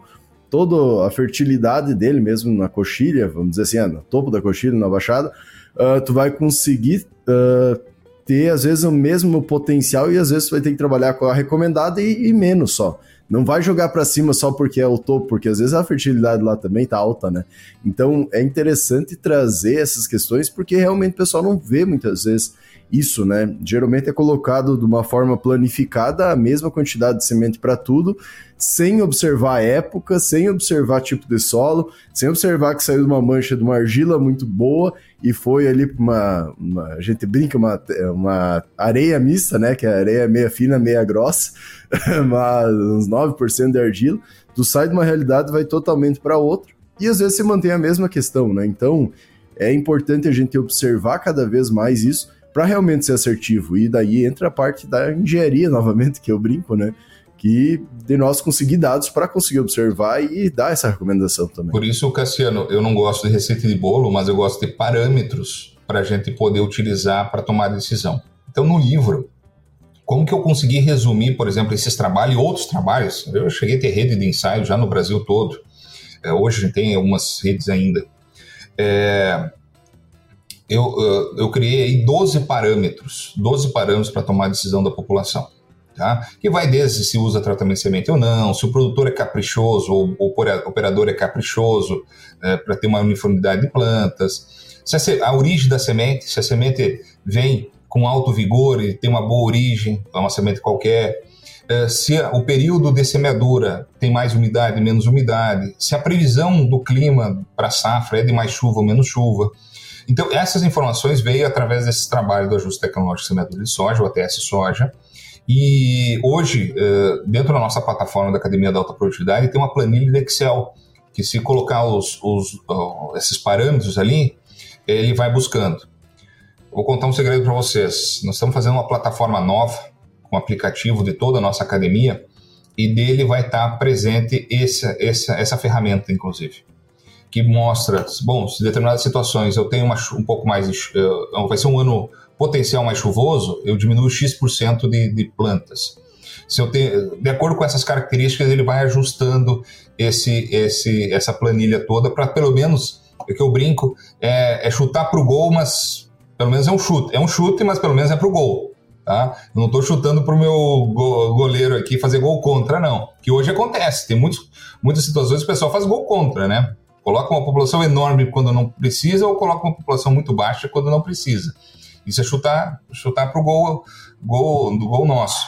toda a fertilidade dele, mesmo na coxilha, vamos dizer assim, no topo da coxilha, na baixada, uh, tu vai conseguir uh, ter, às vezes, o mesmo potencial e às vezes vai ter que trabalhar com a recomendada e, e menos só. Não vai jogar para cima só porque é o topo, porque às vezes a fertilidade lá também tá alta, né? Então é interessante trazer essas questões porque realmente o pessoal não vê muitas vezes isso, né? Geralmente é colocado de uma forma planificada a mesma quantidade de semente para tudo, sem observar época, sem observar tipo de solo, sem observar que saiu de uma mancha de uma argila muito boa e foi ali para uma, uma, a gente brinca uma, uma areia mista, né? Que é areia meia fina, meia grossa, uma, uns 9% de argila. Tu sai de uma realidade vai totalmente para outra e às vezes se mantém a mesma questão, né? Então é importante a gente observar cada vez mais isso para realmente ser assertivo. E daí entra a parte da engenharia, novamente, que eu brinco, né? Que de nós conseguir dados para conseguir observar e dar essa recomendação também. Por isso, Cassiano, eu não gosto de receita de bolo, mas eu gosto de parâmetros para a gente poder utilizar para tomar decisão. Então, no livro, como que eu consegui resumir, por exemplo, esses trabalhos e outros trabalhos? Eu cheguei a ter rede de ensaio já no Brasil todo. É, hoje a gente tem algumas redes ainda. É, eu, eu criei 12 parâmetros, 12 parâmetros para tomar a decisão da população. Tá? Que vai desde se usa tratamento de semente ou não, se o produtor é caprichoso ou o operador é caprichoso é, para ter uma uniformidade de plantas, se a, a, origem da semente, se a semente vem com alto vigor e tem uma boa origem, é uma semente qualquer, se o período de semeadura tem mais umidade, menos umidade, se a previsão do clima para a safra é de mais chuva ou menos chuva. Então, essas informações veio através desse trabalho do ajuste tecnológico de semeadura de soja, o ATS Soja, e hoje, dentro da nossa plataforma da Academia da Alta Produtividade, tem uma planilha de Excel, que se colocar os, os, esses parâmetros ali, ele vai buscando. Vou contar um segredo para vocês. Nós estamos fazendo uma plataforma nova, um aplicativo de toda a nossa academia, e dele vai estar presente essa, essa, essa ferramenta, inclusive, que mostra, bom, se determinadas situações eu tenho uma, um pouco mais, uh, vai ser um ano potencial mais chuvoso, eu diminuo X% de, de plantas. Se eu tenho, de acordo com essas características, ele vai ajustando esse, esse, essa planilha toda para pelo menos, o que eu brinco, é, é chutar para o gol, mas pelo menos é um chute. É um chute, mas pelo menos é para o gol. Tá? Eu não estou chutando para o meu goleiro aqui fazer gol contra, não. Que hoje acontece. Tem muitos, muitas situações que o pessoal faz gol contra, né? Coloca uma população enorme quando não precisa ou coloca uma população muito baixa quando não precisa. Isso é chutar, chutar para o gol, gol, do gol nosso.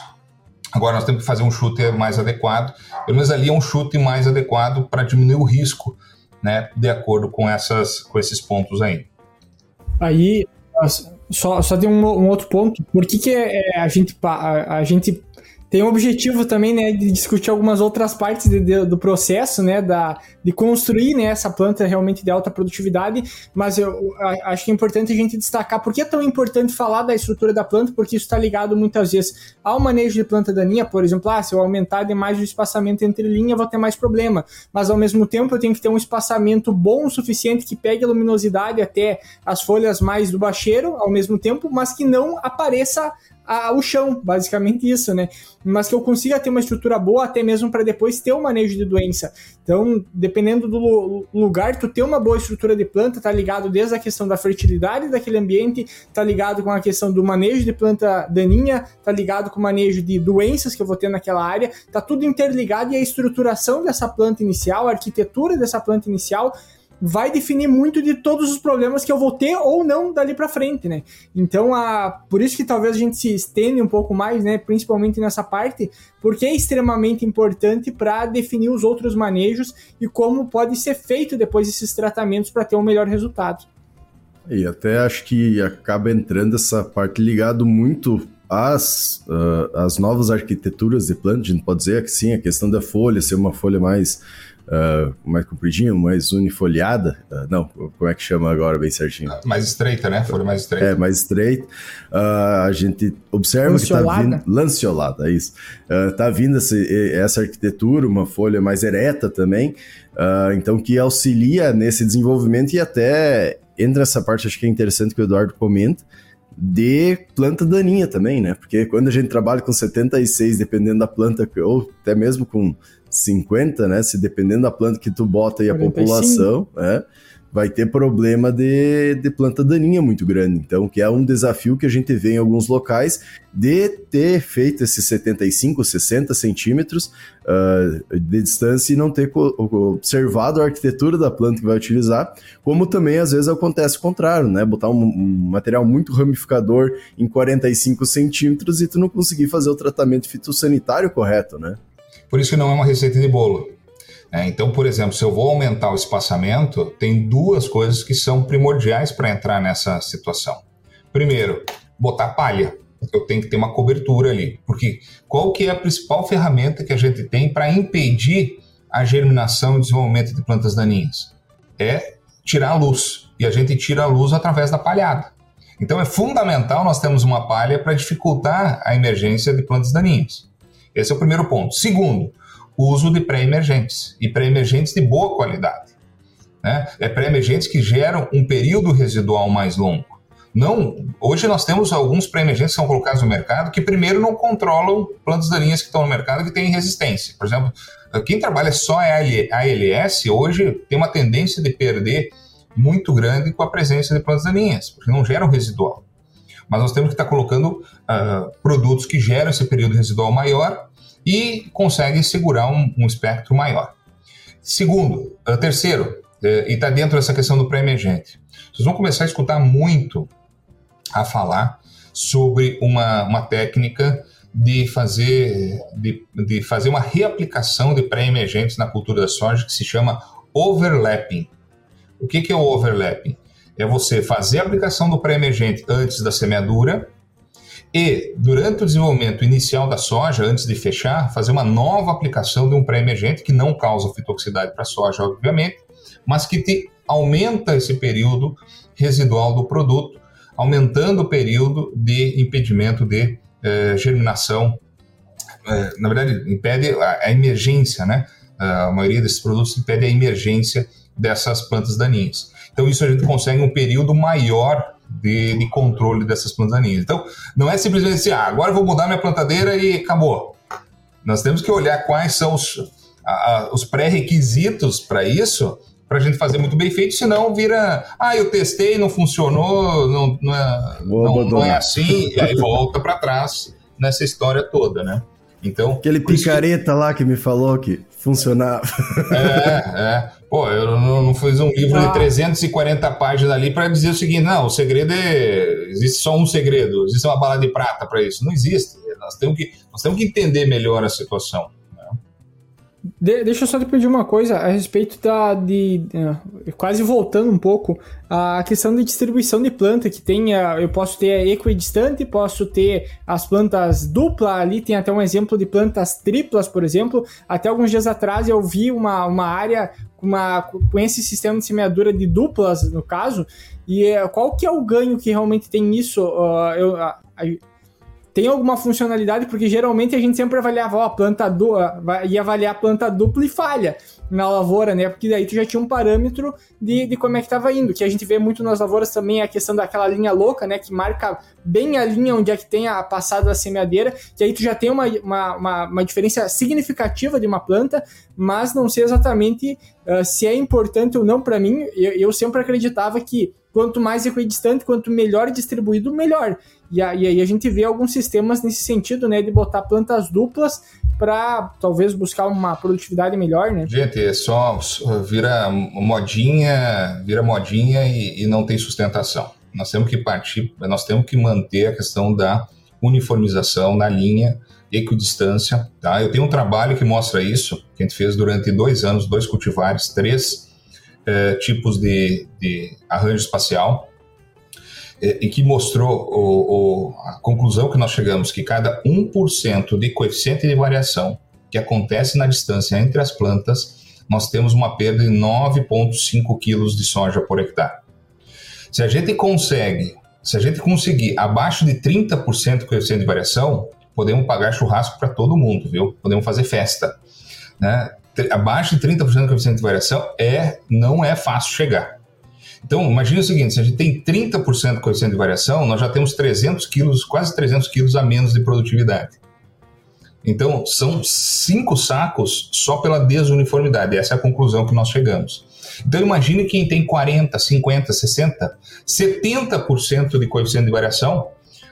Agora nós temos que fazer um chute mais adequado. Pelo menos ali é um chute mais adequado para diminuir o risco, né? De acordo com, essas, com esses pontos aí. Aí, só, só tem um, um outro ponto. Por que, que é, a, gente, a, a gente tem o objetivo também, né, de discutir algumas outras partes de, de, do processo, né, da, de construir, né, essa planta realmente de alta produtividade, mas eu, eu acho que é importante a gente destacar por que é tão importante falar da estrutura da planta, porque isso está ligado muitas vezes ao manejo de planta daninha, por exemplo, ah, se eu aumentar demais o espaçamento entre linha, vou ter mais problema, mas ao mesmo tempo eu tenho que ter um espaçamento bom o suficiente que pegue a luminosidade até as folhas mais do bacheiro, ao mesmo tempo, mas que não apareça a, o chão, basicamente isso, né? Mas que eu consiga ter uma estrutura boa até mesmo para depois ter o um manejo de doença. Então, dependendo do lugar, tu ter uma boa estrutura de planta, tá ligado desde a questão da fertilidade daquele ambiente, tá ligado com a questão do manejo de planta daninha, tá ligado com o manejo de doenças que eu vou ter naquela área, tá tudo interligado e a estruturação dessa planta inicial, a arquitetura dessa planta inicial vai definir muito de todos os problemas que eu vou ter ou não dali para frente, né? Então, a, por isso que talvez a gente se estende um pouco mais, né? Principalmente nessa parte, porque é extremamente importante para definir os outros manejos e como pode ser feito depois esses tratamentos para ter um melhor resultado. E até acho que acaba entrando essa parte ligado muito às, uh, às novas arquiteturas de planta, a gente pode dizer que sim, a questão da folha ser uma folha mais uh, mais compridinha, mais unifoliada. Uh, não, como é que chama agora bem certinho? Mais estreita, né? Folha mais estreita. É, mais estreita. Uh, a gente observa lanceolada. que tá vindo. Lanceolada, é isso. Uh, tá vindo essa, essa arquitetura, uma folha mais ereta também. então, que auxilia nesse desenvolvimento e até entra essa parte, acho que é interessante que o Eduardo comenta de planta daninha também, né? Porque quando a gente trabalha com 76, dependendo da planta, ou até mesmo com 50, né? Se dependendo da planta que tu bota e a 45. população, é, vai ter problema de, de planta daninha muito grande. Então, que é um desafio que a gente vê em alguns locais de ter feito esses 75, 60 centímetros uh, de distância e não ter observado a arquitetura da planta que vai utilizar, como também às vezes acontece o contrário, né? Botar um, um material muito ramificador em 45 centímetros e tu não conseguir fazer o tratamento fitossanitário correto, né? Por isso que não é uma receita de bolo. É, então, por exemplo, se eu vou aumentar o espaçamento, tem duas coisas que são primordiais para entrar nessa situação. Primeiro, botar palha. Eu tenho que ter uma cobertura ali, porque qual que é a principal ferramenta que a gente tem para impedir a germinação e desenvolvimento de plantas daninhas? É tirar a luz. E a gente tira a luz através da palhada. Então é fundamental nós termos uma palha para dificultar a emergência de plantas daninhas. Esse é o primeiro ponto. Segundo, o uso de pré-emergentes e pré-emergentes de boa qualidade. Né? É pré-emergentes que geram um período residual mais longo. Não, hoje nós temos alguns pré-emergentes que são colocados no mercado que primeiro não controlam plantas daninhas que estão no mercado que têm resistência. Por exemplo, quem trabalha só ALS hoje tem uma tendência de perder muito grande com a presença de plantas daninhas, porque não geram residual. Mas nós temos que estar colocando uh, produtos que geram esse período residual maior e conseguem segurar um, um espectro maior. Segundo, uh, terceiro, uh, e está dentro dessa questão do pré-emergente, vocês vão começar a escutar muito a falar sobre uma, uma técnica de fazer, de, de fazer uma reaplicação de pré-emergentes na cultura da soja que se chama overlapping. O que, que é o overlapping? É você fazer a aplicação do pré-emergente antes da semeadura e, durante o desenvolvimento inicial da soja, antes de fechar, fazer uma nova aplicação de um pré-emergente que não causa fitoxicidade para a soja, obviamente, mas que te aumenta esse período residual do produto, aumentando o período de impedimento de eh, germinação. Eh, na verdade, impede a, a emergência, né? a maioria desses produtos impede a emergência dessas plantas daninhas. Então, isso a gente consegue um período maior de, de controle dessas plantas daninhas. Então, não é simplesmente assim, ah, agora vou mudar minha plantadeira e acabou. Nós temos que olhar quais são os, os pré-requisitos para isso, para a gente fazer muito bem feito, senão vira, ah, eu testei, não funcionou, não, não, é, não, não é assim, e aí volta para trás nessa história toda, né? Então, Aquele picareta que... lá que me falou que funcionava. É, é. Pô, eu não, não fiz um livro ah. de 340 páginas ali para dizer o seguinte: não, o segredo é. Existe só um segredo, existe uma bala de prata para isso. Não existe. Nós temos, que, nós temos que entender melhor a situação. De, deixa eu só te pedir uma coisa a respeito da. De, de, quase voltando um pouco, a questão de distribuição de planta, que tem. Eu posso ter equidistante, posso ter as plantas dupla ali, tem até um exemplo de plantas triplas, por exemplo. Até alguns dias atrás eu vi uma, uma área uma, com esse sistema de semeadura de duplas, no caso, e eh, qual que é o ganho que realmente tem isso? Uh, eu, uh, tem alguma funcionalidade, porque geralmente a gente sempre avaliava ó, a planta dupla, ia avaliar a planta dupla e falha na lavoura, né? Porque daí tu já tinha um parâmetro de, de como é que estava indo. Que a gente vê muito nas lavouras também a questão daquela linha louca, né? Que marca bem a linha onde é que tem a passada da semeadeira, que aí tu já tem uma, uma, uma, uma diferença significativa de uma planta, mas não sei exatamente uh, se é importante ou não para mim. Eu, eu sempre acreditava que quanto mais equidistante, quanto melhor distribuído, melhor. E, aí a gente vê alguns sistemas nesse sentido, né, de botar plantas duplas para talvez buscar uma produtividade melhor, né? Gente, é só vira modinha, vira modinha e, e não tem sustentação. Nós temos que partir, nós temos que manter a questão da uniformização na linha equidistância, tá? Eu tenho um trabalho que mostra isso, que a gente fez durante dois anos, dois cultivares, três é, tipos de, de, arranjo espacial é, e que mostrou o, o, a conclusão que nós chegamos que cada 1% de coeficiente de variação que acontece na distância entre as plantas, nós temos uma perda de 9,5 quilos de soja por hectare. Se a gente consegue, se a gente conseguir abaixo de 30% de coeficiente de variação, podemos pagar churrasco para todo mundo, viu? Podemos fazer festa. Né? Abaixo de 30% do coeficiente de variação é, não é fácil chegar. Então, imagine o seguinte, se a gente tem 30% de coeficiente de variação, nós já temos 300 quilos, quase 300 quilos a menos de produtividade. Então, são cinco sacos só pela desuniformidade. Essa é a conclusão que nós chegamos. Então, imagine quem tem 40, 50, 60, 70% de coeficiente de variação,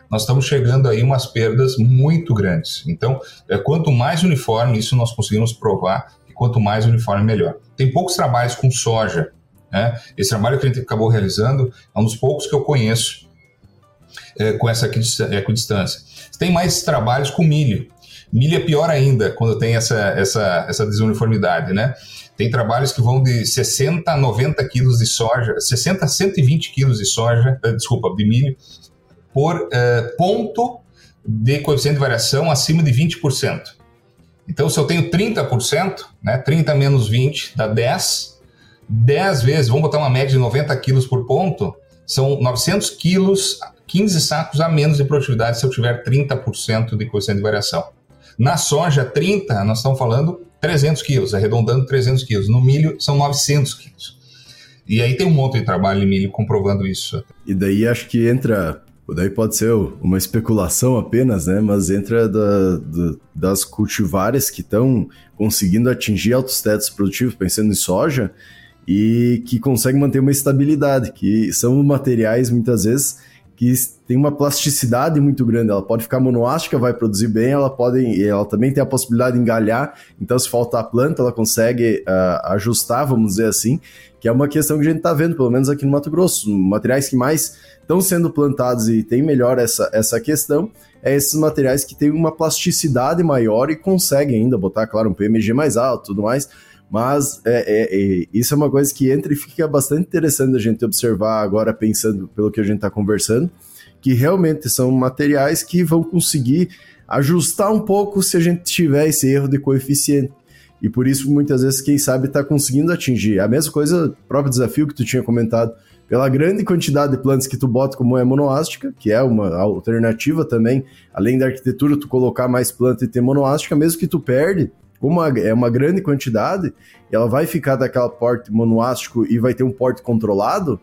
nós estamos chegando aí umas perdas muito grandes. Então, é, quanto mais uniforme, isso nós conseguimos provar quanto mais uniforme, melhor. Tem poucos trabalhos com soja. Né? Esse trabalho que a gente acabou realizando é um dos poucos que eu conheço é, com essa equidistância. Tem mais trabalhos com milho. Milho é pior ainda quando tem essa, essa, essa desuniformidade, né? Tem trabalhos que vão de 60 a 90 quilos de soja, 60 a 120 quilos de soja, eh, desculpa, de milho, por uh, ponto de coeficiente de variação acima de 20%. Então, se eu tenho 30%, né, 30 menos 20 dá 10, 10 vezes, vamos botar uma média de 90 quilos por ponto, são 900 quilos, 15 sacos a menos de produtividade se eu tiver 30% de coeficiente de variação. Na soja, 30, nós estamos falando 300 quilos, arredondando 300 quilos. No milho, são 900 quilos. E aí tem um monte de trabalho em milho comprovando isso. E daí acho que entra Daí pode ser uma especulação apenas, né? Mas entra da, da, das cultivares que estão conseguindo atingir altos tetos produtivos, pensando em soja, e que conseguem manter uma estabilidade, que são materiais muitas vezes que tem uma plasticidade muito grande. Ela pode ficar monoástica, vai produzir bem, ela pode, ela também tem a possibilidade de engalhar. Então, se faltar planta, ela consegue uh, ajustar, vamos dizer assim, que é uma questão que a gente está vendo, pelo menos aqui no Mato Grosso. Materiais que mais estão sendo plantados e tem melhor essa, essa questão é esses materiais que têm uma plasticidade maior e conseguem ainda botar, claro, um PMG mais alto, tudo mais. Mas é, é, é, isso é uma coisa que entra e fica bastante interessante a gente observar agora, pensando pelo que a gente está conversando, que realmente são materiais que vão conseguir ajustar um pouco se a gente tiver esse erro de coeficiente. E por isso, muitas vezes, quem sabe está conseguindo atingir. A mesma coisa, o próprio desafio que tu tinha comentado, pela grande quantidade de plantas que tu bota como é monoástica, que é uma alternativa também, além da arquitetura, tu colocar mais planta e ter monoástica, mesmo que tu perde, como é uma grande quantidade, ela vai ficar daquela porte monoástico e vai ter um porte controlado,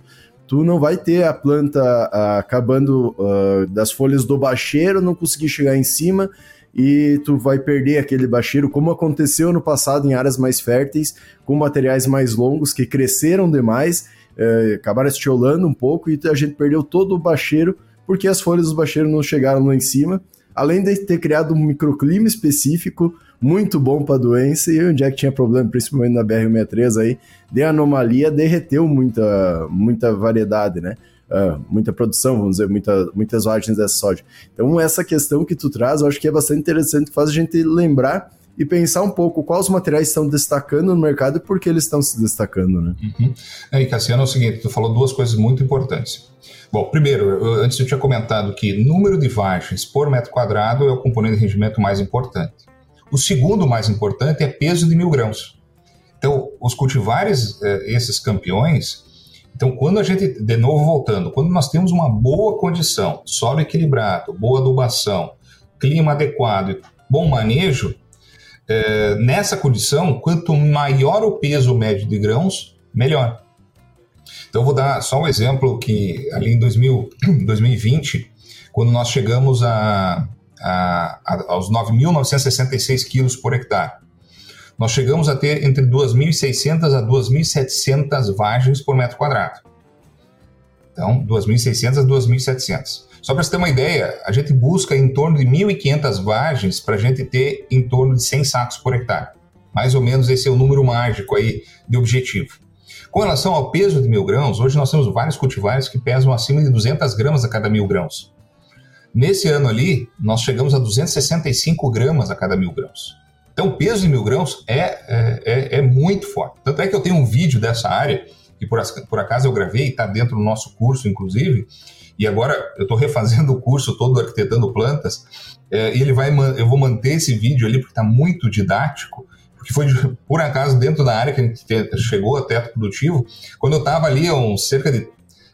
tu não vai ter a planta uh, acabando uh, das folhas do bacheiro, não conseguir chegar em cima e tu vai perder aquele bacheiro, como aconteceu no passado em áreas mais férteis, com materiais mais longos que cresceram demais, uh, acabaram estiolando um pouco e a gente perdeu todo o bacheiro porque as folhas do bacheiro não chegaram lá em cima, além de ter criado um microclima específico muito bom para doença e onde é que tinha problema, principalmente na BR-63 aí, de anomalia, derreteu muita, muita variedade, né? Uh, muita produção, vamos dizer, muita, muitas vagens dessa soja. Então, essa questão que tu traz, eu acho que é bastante interessante, faz a gente lembrar e pensar um pouco quais materiais estão destacando no mercado e por que eles estão se destacando, né? Uhum. Aí, Cassiano, é o seguinte, tu falou duas coisas muito importantes. Bom, primeiro, eu, antes eu tinha comentado que número de vagens por metro quadrado é o componente de rendimento mais importante. O segundo mais importante é peso de mil grãos. Então, os cultivares, eh, esses campeões, então quando a gente, de novo voltando, quando nós temos uma boa condição, solo equilibrado, boa adubação, clima adequado, bom manejo, é, nessa condição, quanto maior o peso médio de grãos, melhor. Então, vou dar só um exemplo que ali em 2000, 2020, quando nós chegamos a a, aos 9.966 quilos por hectare. Nós chegamos a ter entre 2.600 a 2.700 vagens por metro quadrado. Então, 2.600 a 2.700. Só para você ter uma ideia, a gente busca em torno de 1.500 vagens para a gente ter em torno de 100 sacos por hectare. Mais ou menos esse é o número mágico aí de objetivo. Com relação ao peso de mil grãos, hoje nós temos vários cultivares que pesam acima de 200 gramas a cada mil grãos. Nesse ano ali, nós chegamos a 265 gramas a cada mil grãos. Então, o peso de mil grãos é, é, é, é muito forte. Tanto é que eu tenho um vídeo dessa área, que por, por acaso eu gravei, está dentro do nosso curso, inclusive, e agora eu estou refazendo o curso todo arquitetando plantas, é, e ele vai, eu vou manter esse vídeo ali porque está muito didático, porque foi por acaso dentro da área que a gente chegou a teto produtivo, quando eu estava ali, uns cerca de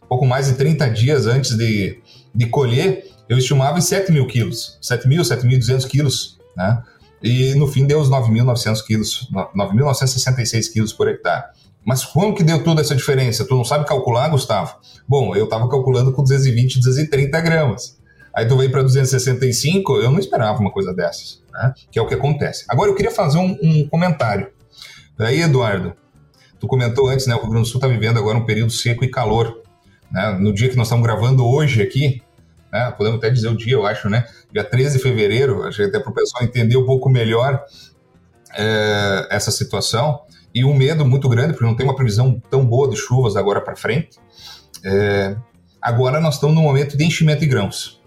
pouco mais de 30 dias antes de, de colher, eu estimava em 7 mil quilos, 7 mil, 7.200 quilos, né? E no fim deu os 9.900 quilos, 9.966 quilos por hectare. Mas como que deu toda essa diferença? Tu não sabe calcular, Gustavo? Bom, eu estava calculando com 220, 230 gramas. Aí tu veio para 265, eu não esperava uma coisa dessas, né? Que é o que acontece. Agora eu queria fazer um, um comentário. Aí, Eduardo, tu comentou antes, né? O Rio Grande do Sul está vivendo agora um período seco e calor. Né? No dia que nós estamos gravando hoje aqui, né? podemos até dizer o dia, eu acho, né? Dia 13 de fevereiro, acho até para o pessoal entender um pouco melhor é, essa situação. E um medo muito grande, porque não tem uma previsão tão boa de chuvas agora para frente. É, agora nós estamos no momento de enchimento de grãos.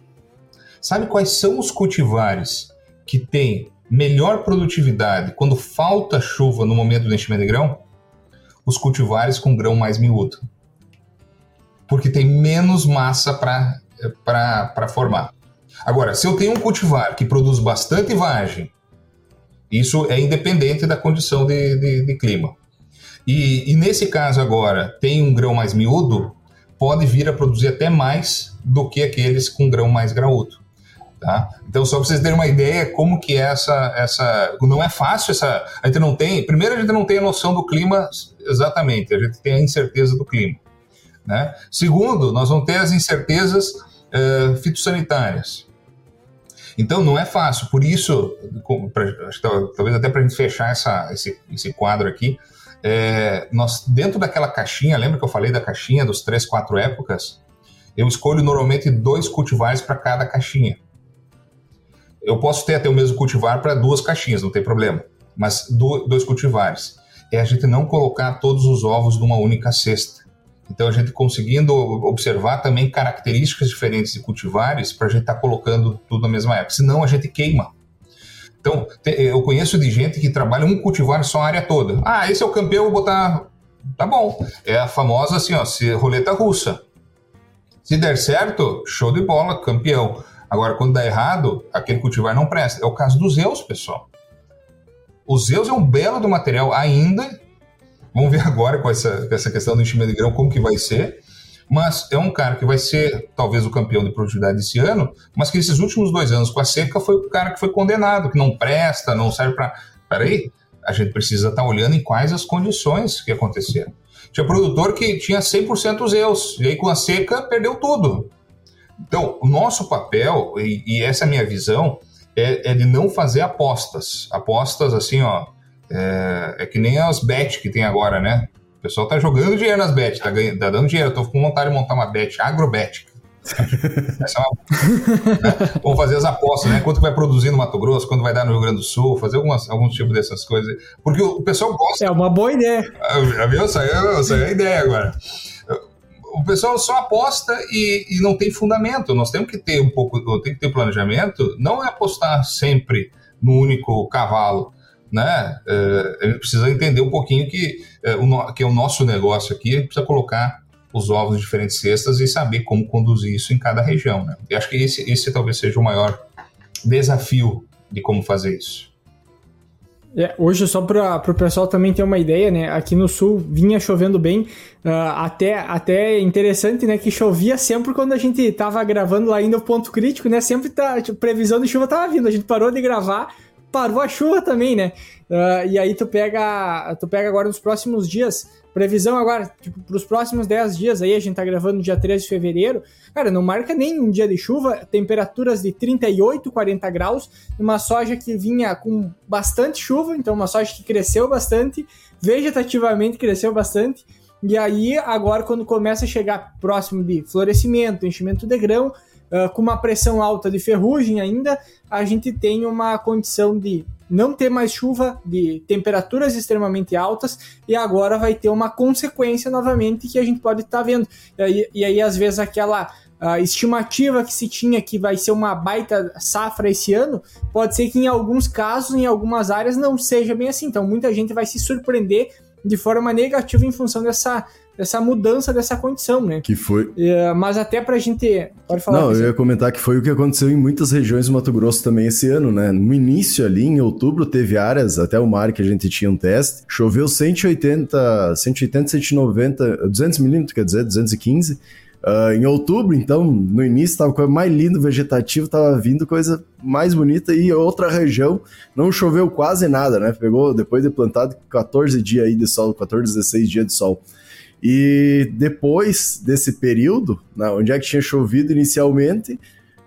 Sabe quais são os cultivares que têm melhor produtividade quando falta chuva no momento do enchimento de grão? Os cultivares com grão mais miúdo. Porque tem menos massa para para formar. Agora, se eu tenho um cultivar que produz bastante vagem, isso é independente da condição de, de, de clima. E, e, nesse caso agora, tem um grão mais miúdo, pode vir a produzir até mais do que aqueles com grão mais graúdo. Tá? Então, só para vocês terem uma ideia como que é essa, essa... Não é fácil essa... A gente não tem... Primeiro, a gente não tem a noção do clima exatamente, a gente tem a incerteza do clima. Né? Segundo, nós vamos ter as incertezas uh, fitossanitárias. Então não é fácil, por isso, pra, talvez até para a gente fechar essa, esse, esse quadro aqui, é, nós dentro daquela caixinha, lembra que eu falei da caixinha dos três, quatro épocas? eu escolho normalmente dois cultivares para cada caixinha. Eu posso ter até o mesmo cultivar para duas caixinhas, não tem problema, mas dois cultivares. É a gente não colocar todos os ovos numa única cesta. Então, a gente conseguindo observar também características diferentes de cultivares para a gente estar tá colocando tudo na mesma época. Senão, a gente queima. Então, eu conheço de gente que trabalha um cultivar só a área toda. Ah, esse é o campeão, vou botar. Tá bom. É a famosa assim, ó, roleta russa. Se der certo, show de bola, campeão. Agora, quando dá errado, aquele cultivar não presta. É o caso do Zeus, pessoal. O Zeus é um belo do material ainda, Vamos ver agora com essa, essa questão do enchimento de grão como que vai ser. Mas é um cara que vai ser talvez o campeão de produtividade esse ano, mas que esses últimos dois anos com a seca foi o cara que foi condenado, que não presta, não serve para. Peraí, a gente precisa estar tá olhando em quais as condições que aconteceram. Tinha produtor que tinha 100% Zeus, e aí com a seca perdeu tudo. Então, o nosso papel, e, e essa é a minha visão, é, é de não fazer apostas. Apostas assim, ó, é, é que nem as bet que tem agora, né? O pessoal tá jogando dinheiro nas bet, tá, ganhando, tá dando dinheiro. Eu tô com vontade de montar uma bet, agrobet. Essa é uma... né? Vamos fazer as apostas, né? Quanto vai produzir no Mato Grosso, quanto vai dar no Rio Grande do Sul, fazer algumas, alguns tipos dessas coisas. Porque o pessoal gosta. É uma boa ideia. Ah, viu? Saiu, saiu a ideia agora. O pessoal só aposta e, e, não tem fundamento. Nós temos que ter um pouco, tem que ter planejamento. Não é apostar sempre no único cavalo né? É, a gente precisa entender um pouquinho que, é, o, que é o nosso negócio aqui, a gente precisa colocar os ovos em diferentes cestas e saber como conduzir isso em cada região, né? Acho que esse, esse talvez seja o maior desafio de como fazer isso. É, hoje, só para o pessoal também ter uma ideia, né? Aqui no sul vinha chovendo bem, uh, até, até interessante, né? Que chovia sempre quando a gente tava gravando lá ainda o ponto crítico, né? Sempre tá, tipo, previsão de chuva tava vindo, a gente parou de gravar, parou a chuva também, né? Uh, e aí tu pega, tu pega agora nos próximos dias, previsão agora, tipo, pros próximos 10 dias aí, a gente tá gravando no dia 13 de fevereiro, cara, não marca nem um dia de chuva, temperaturas de 38, 40 graus, uma soja que vinha com bastante chuva, então uma soja que cresceu bastante, vegetativamente cresceu bastante, e aí agora quando começa a chegar próximo de florescimento, enchimento de grão, uh, com uma pressão alta de ferrugem ainda, a gente tem uma condição de não ter mais chuva, de temperaturas extremamente altas, e agora vai ter uma consequência novamente que a gente pode estar tá vendo. E aí, e aí, às vezes, aquela uh, estimativa que se tinha que vai ser uma baita safra esse ano, pode ser que em alguns casos, em algumas áreas, não seja bem assim. Então, muita gente vai se surpreender de forma negativa em função dessa dessa mudança dessa condição, né? Que foi. É, mas até pra gente. Pode falar. Não, eu ia comentar que foi o que aconteceu em muitas regiões do Mato Grosso também esse ano, né? No início ali, em outubro, teve áreas, até o mar que a gente tinha um teste, choveu 180, 180, 190, 200 milímetros, quer dizer, 215. Uh, em outubro, então, no início, estava coisa mais lindo, vegetativo, estava vindo coisa mais bonita e outra região não choveu quase nada, né? Pegou, depois de plantado, 14 dias aí de sol, 14, 16 dias de sol. E depois desse período, né, onde é que tinha chovido inicialmente,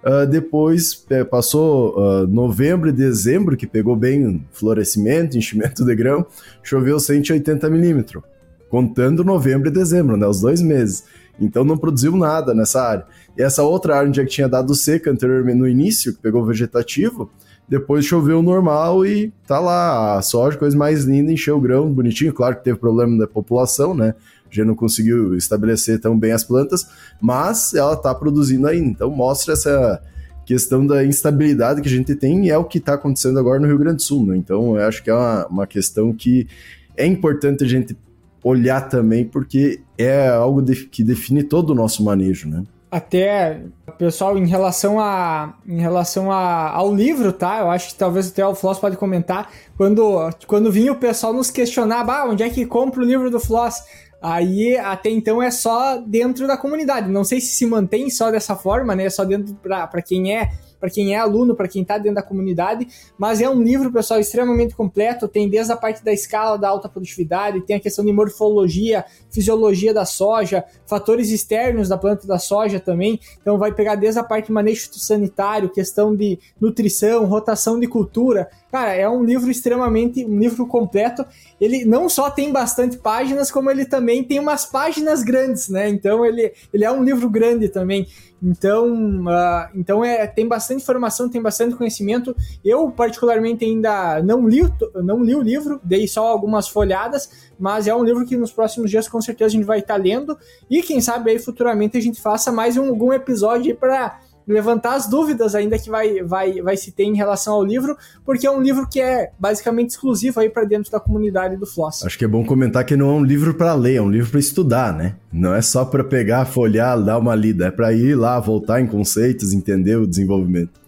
uh, depois é, passou uh, novembro e dezembro, que pegou bem florescimento, enchimento de grão, choveu 180 milímetros, contando novembro e dezembro, né, os dois meses. Então não produziu nada nessa área. E essa outra área onde é que tinha dado seca anteriormente no início, que pegou vegetativo, depois choveu normal e tá lá a soja, coisa mais linda, encheu o grão, bonitinho. Claro que teve problema da população, né? Já não conseguiu estabelecer tão bem as plantas, mas ela está produzindo ainda. Então mostra essa questão da instabilidade que a gente tem e é o que está acontecendo agora no Rio Grande do Sul. Né? Então eu acho que é uma, uma questão que é importante a gente olhar também, porque é algo de, que define todo o nosso manejo, né? Até, pessoal, em relação a em relação a, ao livro, tá? Eu acho que talvez até o Floss pode comentar. Quando, quando vinha o pessoal nos questionar, bah, onde é que compra o livro do Floss? Aí até então é só dentro da comunidade. Não sei se se mantém só dessa forma, né? Só dentro para quem é para quem é aluno, para quem está dentro da comunidade, mas é um livro, pessoal, extremamente completo, tem desde a parte da escala da alta produtividade, tem a questão de morfologia, fisiologia da soja, fatores externos da planta da soja também, então vai pegar desde a parte de manejo sanitário, questão de nutrição, rotação de cultura, Cara, é um livro extremamente, um livro completo. Ele não só tem bastante páginas, como ele também tem umas páginas grandes, né? Então ele, ele é um livro grande também. Então, uh, então é, tem bastante informação, tem bastante conhecimento. Eu, particularmente, ainda não li, não li o livro, dei só algumas folhadas, mas é um livro que nos próximos dias com certeza a gente vai estar lendo. E quem sabe aí futuramente a gente faça mais um, algum episódio para levantar as dúvidas ainda que vai, vai, vai se ter em relação ao livro, porque é um livro que é basicamente exclusivo aí para dentro da comunidade do Floss. Acho que é bom comentar que não é um livro para ler, é um livro para estudar, né? Não é só para pegar, folhear, dar uma lida, é para ir lá, voltar em conceitos, entender o desenvolvimento.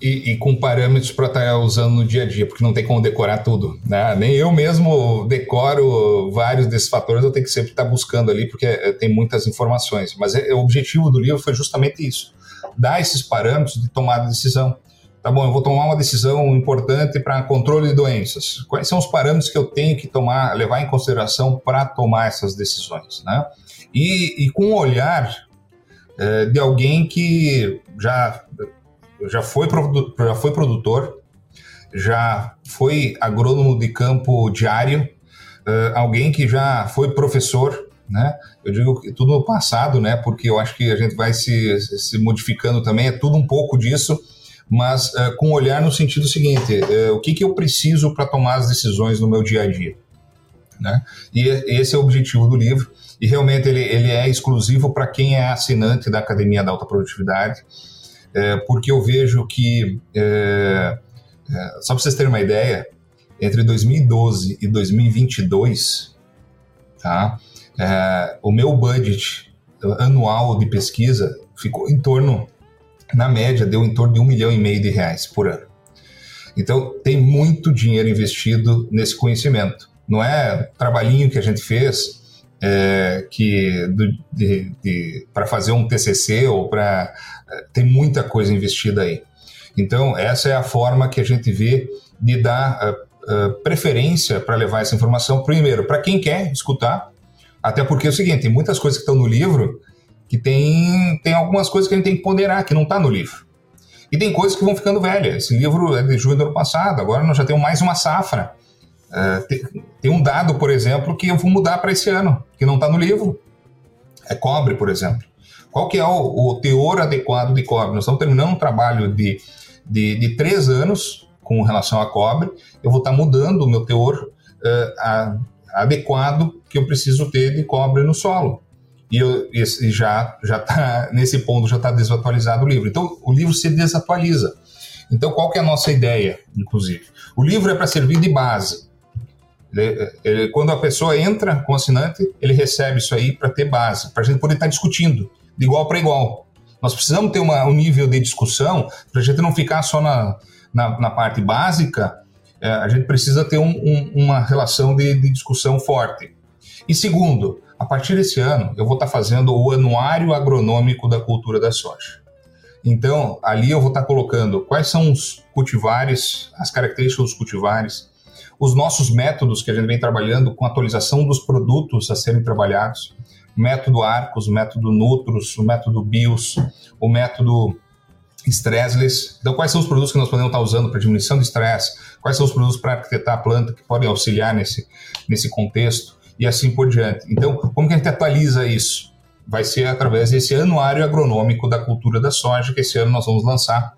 E, e, com parâmetros para estar tá usando no dia a dia, porque não tem como decorar tudo. Né? Nem eu mesmo decoro vários desses fatores, eu tenho que sempre estar tá buscando ali, porque eh, tem muitas informações. Mas é, o objetivo do livro foi justamente isso dar esses parâmetros de tomada de decisão. Tá bom, eu vou tomar uma decisão importante para controle de doenças. Quais são os parâmetros que eu tenho que tomar, levar em consideração para tomar essas decisões, né? E, e com o olhar é, de alguém que já, já, foi, já foi produtor, já foi agrônomo de campo diário, é, alguém que já foi professor, né? Eu digo que tudo no passado, né? Porque eu acho que a gente vai se, se modificando também, é tudo um pouco disso, mas uh, com olhar no sentido seguinte: uh, o que, que eu preciso para tomar as decisões no meu dia a dia? Né? E esse é o objetivo do livro, e realmente ele, ele é exclusivo para quem é assinante da Academia da Alta Produtividade, é, porque eu vejo que, é, é, só para vocês terem uma ideia, entre 2012 e 2022, tá? É, o meu budget anual de pesquisa ficou em torno, na média, deu em torno de um milhão e meio de reais por ano. Então, tem muito dinheiro investido nesse conhecimento. Não é trabalhinho que a gente fez é, que para fazer um TCC ou para é, tem muita coisa investida aí. Então, essa é a forma que a gente vê de dar uh, preferência para levar essa informação, primeiro, para quem quer escutar, até porque é o seguinte, tem muitas coisas que estão no livro que tem, tem algumas coisas que a gente tem que ponderar, que não está no livro. E tem coisas que vão ficando velhas. Esse livro é de junho do ano passado, agora nós já temos mais uma safra. Uh, tem, tem, um dado, por exemplo, que eu vou mudar para esse ano, que não está no livro. É cobre, por exemplo. Qual que é o, o, teor adequado de cobre? Nós estamos terminando um trabalho de, de, de três anos com relação a cobre. Eu vou estar tá mudando o meu teor uh, a, adequado que eu preciso ter de cobre no solo. E eu, esse já já tá nesse ponto já está desatualizado o livro. Então o livro se desatualiza. Então qual que é a nossa ideia, inclusive? O livro é para servir de base. Ele, ele, quando a pessoa entra com assinante, ele recebe isso aí para ter base, para a gente poder estar tá discutindo de igual para igual. Nós precisamos ter uma, um nível de discussão para a gente não ficar só na, na, na parte básica é, a gente precisa ter um, um, uma relação de, de, discussão forte. E segundo, a partir desse ano, eu vou estar fazendo o Anuário Agronômico da Cultura da Soja. Então, ali eu vou estar colocando quais são os cultivares, as características dos cultivares, os nossos métodos que a gente vem trabalhando com atualização dos produtos a serem trabalhados, método Arcos, método Nutros, o método BIOS, o método stressless. Então, quais são os produtos que nós podemos estar usando para diminuição do estresse? Quais são os produtos para arquitetar a planta que podem auxiliar nesse, nesse contexto? E assim por diante. Então, como que a gente atualiza isso? Vai ser através desse anuário agronômico da cultura da soja, que esse ano nós vamos lançar.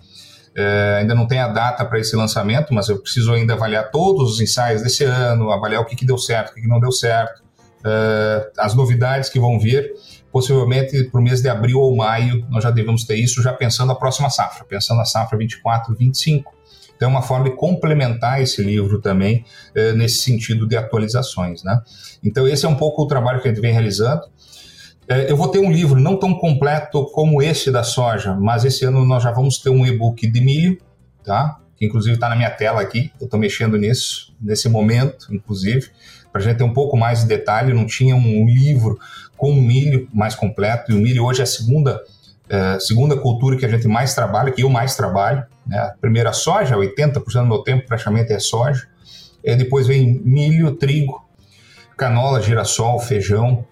É, ainda não tem a data para esse lançamento, mas eu preciso ainda avaliar todos os ensaios desse ano, avaliar o que, que deu certo, o que, que não deu certo, é, as novidades que vão vir possivelmente para o mês de abril ou maio nós já devemos ter isso, já pensando a próxima safra, pensando a safra 24, 25. Então é uma forma de complementar esse livro também eh, nesse sentido de atualizações, né? Então esse é um pouco o trabalho que a gente vem realizando. Eh, eu vou ter um livro não tão completo como esse da soja, mas esse ano nós já vamos ter um e-book de milho, tá? Que inclusive está na minha tela aqui, eu estou mexendo nisso, nesse momento, inclusive, para a gente ter um pouco mais de detalhe. Não tinha um livro com milho mais completo, e o milho hoje é a segunda É, segunda cultura que a gente mais trabalha, que eu mais trabalho. Né? A primeira soja, 80% do meu tempo praticamente é soja. E depois vem milho, trigo, canola, girassol, feijão.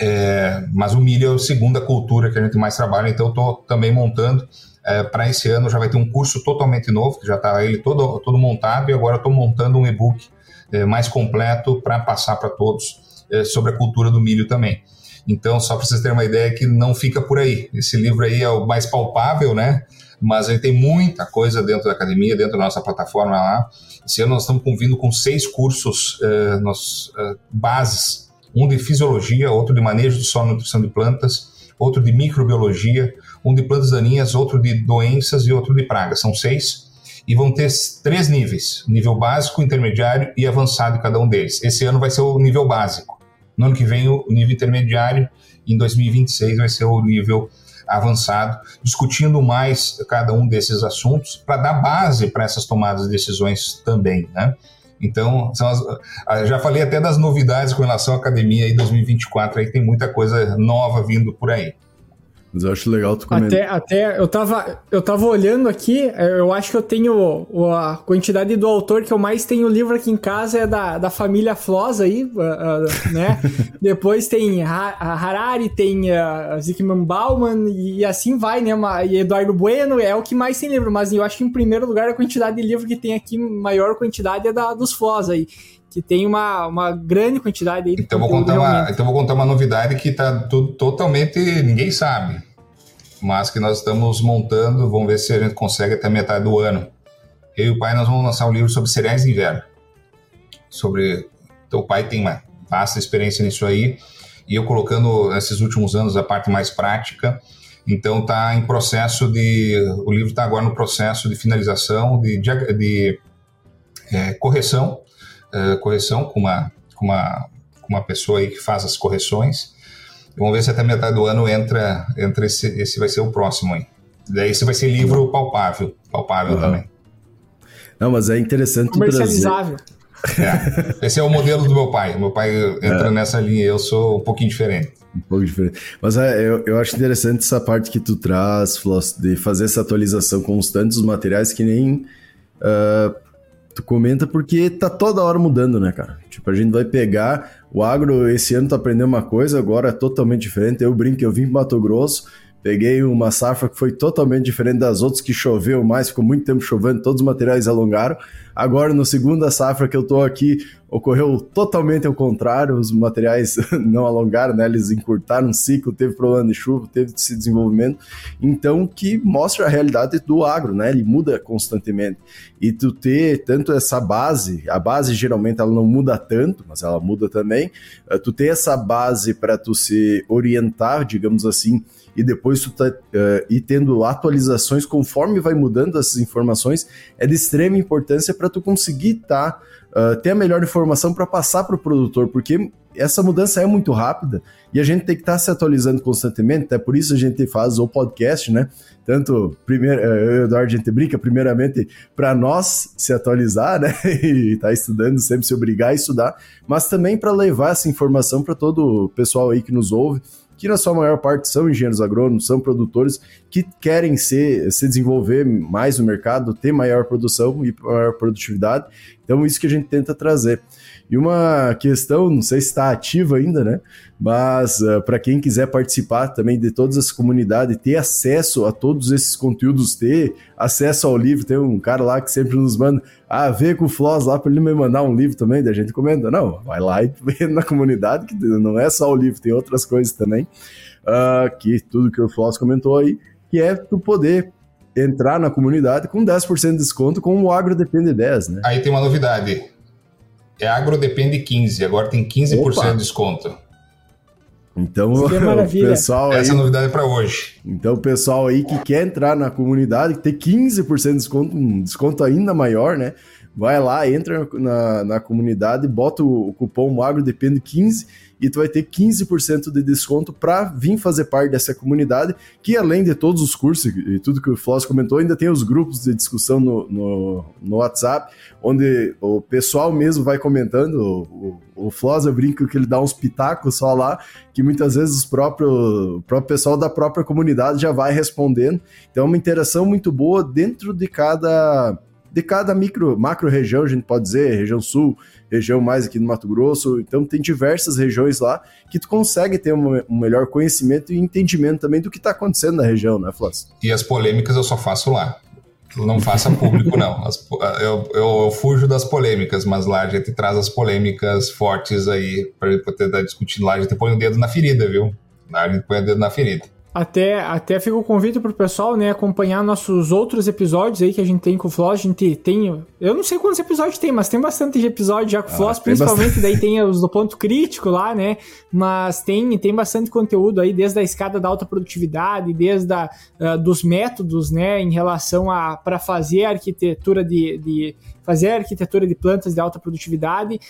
É, mas o milho é a segunda cultura que a gente mais trabalha, então eu estou também montando. É, para esse ano já vai ter um curso totalmente novo, que já está ele todo, todo montado, e agora estou montando um e-book é, mais completo para passar para todos é, sobre a cultura do milho também. Então, só para vocês terem uma ideia que não fica por aí. Esse livro aí é o mais palpável, né? Mas gente tem muita coisa dentro da academia, dentro da nossa plataforma lá. Esse ano nós estamos convindo com seis cursos uh, uh, bases. Um de fisiologia, outro de manejo do solo e nutrição de plantas, outro de microbiologia, um de plantas daninhas, outro de doenças e outro de pragas. São seis. E vão ter três níveis: nível básico, intermediário e avançado em cada um deles. Esse ano vai ser o nível básico. No ano que vem, o nível intermediário. Em 2026 vai ser o nível avançado, discutindo mais cada um desses assuntos para dar base para essas tomadas de decisões também, né? Então, as, já falei até das novidades com relação à academia em 2024, aí tem muita coisa nova vindo por aí. Mas eu acho legal tu comentar. Até, até eu, tava, eu tava olhando aqui, é, eu acho que eu tenho a quantidade do autor que eu mais tenho livro aqui em casa é da, da família Floss aí, né? Depois tem Harari, tem uh, Zygmunt Bauman e assim vai, né? E Eduardo Bueno é o que mais tem livro, mas eu acho que em primeiro lugar a quantidade de livro que tem aqui, maior quantidade é da dos Floss aí que tem uma, uma grande quantidade aí. Então vou, contar uma, então vou contar uma novidade que está totalmente ninguém sabe, mas que nós estamos montando, vamos ver se a gente consegue até metade do ano. Eu e o pai nós vamos lançar um livro sobre cereais de inverno. Sobre então o pai tem uma vasta experiência nisso aí e eu colocando nesses últimos anos a parte mais prática. Então está em processo de o livro está agora no processo de finalização de, de, de é, correção uh, correção com uma, com, uma, com uma pessoa aí que faz as correções. Vamos ver se até metade do ano entra, entra esse, esse vai ser o próximo aí. Daí esse vai ser livro palpável, palpável uhum. também. Não, mas é interessante Comercializável. É. Esse é o modelo do meu pai. Meu pai entra é. nessa linha, eu sou um pouquinho diferente. Um pouco diferente. Mas é, eu, eu acho interessante essa parte que tu traz, de fazer essa atualização constante dos materiais que nem uh, Tu comenta porque tá toda hora mudando, né, cara? Tipo, a gente vai pegar. O agro esse ano tá aprendendo uma coisa, agora é totalmente diferente. Eu brinco, eu vim pro Mato Grosso, Peguei uma safra que foi totalmente diferente das outras, que choveu mais, ficou muito tempo chovendo, todos os materiais alongaram. Agora, no segunda safra que eu tô aqui, ocorreu totalmente ao contrário, os materiais não alongaram, né? Eles encurtaram o ciclo, teve problema de chuva, teve esse desenvolvimento. Então, que mostra a realidade do agro, né? Ele muda constantemente. E tu ter tanto essa base, a base geralmente ela não muda tanto, mas ela muda também. Eh, tu ter essa base para tu se orientar, digamos assim, e depois tu tá, uh, ir tendo atualizações conforme vai mudando essas informações, é de extrema importância para tu conseguir tá, uh, ter a melhor informação para passar para o produtor, porque essa mudança é muito rápida e a gente tem que estar tá se atualizando constantemente, até por isso a gente faz o podcast, né? Tanto, primeiro, eh, eu e Eduardo, a gente brinca, primeiramente, para nós se atualizar, né? E estar tá estudando, sempre se obrigar a estudar, mas também para levar essa informação para todo o pessoal aí que nos ouve que na sua maior parte são engenheiros agrônomos, são produtores que querem ser, se desenvolver mais no mercado, ter maior produção e maior produtividade. Então, isso que a gente tenta trazer. E uma questão, não sei se está ativa ainda, né? Mas uh, para quem quiser participar também de todas as comunidades, ter acesso a todos esses conteúdos, ter acesso ao livro, tem um cara lá que sempre nos manda, ah, vê com o Floss lá para ele me mandar um livro também, da gente comenta. Não, vai lá e vê na comunidade, que não é só o livro, tem outras coisas também, uh, que tudo que o Floss comentou aí, que é tu poder entrar na comunidade com 10% de desconto com o Agro Depende 10, né? Aí tem uma novidade. É Agro Depende 15, agora tem 15% Opa. de desconto. Então, o pessoal Essa aí, é novidade para hoje. Então, o pessoal aí que quer entrar na comunidade, que tem 15% de desconto, um desconto ainda maior, né? Vai lá, entra na, na comunidade, bota o, o cupom Agro Depende 15 e tu vai ter 15% de desconto para vir fazer parte dessa comunidade, que além de todos os cursos e tudo que o Floss comentou, ainda tem os grupos de discussão no, no, no WhatsApp, onde o pessoal mesmo vai comentando, o, o, o Floss eu brinco que ele dá uns pitacos só lá, que muitas vezes os próprios, o próprio pessoal da própria comunidade já vai respondendo, então é uma interação muito boa dentro de cada de cada micro, macro região, a gente pode dizer, região sul, região mais aqui do Mato Grosso. Então tem diversas regiões lá que tu consegue ter um, um melhor conhecimento e entendimento também do que está acontecendo na região, né, Flávio? E as polêmicas eu só faço lá. Não faça público, não. As, eu, eu, fujo das polêmicas, mas lá a gente traz as polêmicas fortes aí para poder estar discutindo lá. A gente põe o dedo na ferida, viu? Lá a gente põe o dedo na ferida. Até, até fica o convite pro pessoal, né, acompanhar nossos outros episódios aí que a gente tem com o Floss. A gente tem. Eu não sei quantos episódios tem, mas tem bastante episódio já com o ah, Floss, principalmente bastante. daí tem os do ponto crítico lá, né? Mas tem, tem bastante conteúdo aí, desde a escada da alta produtividade, desde a, uh, dos métodos, né, em relação a para fazer a arquitetura de, de fazer arquitetura de plantas de alta produtividade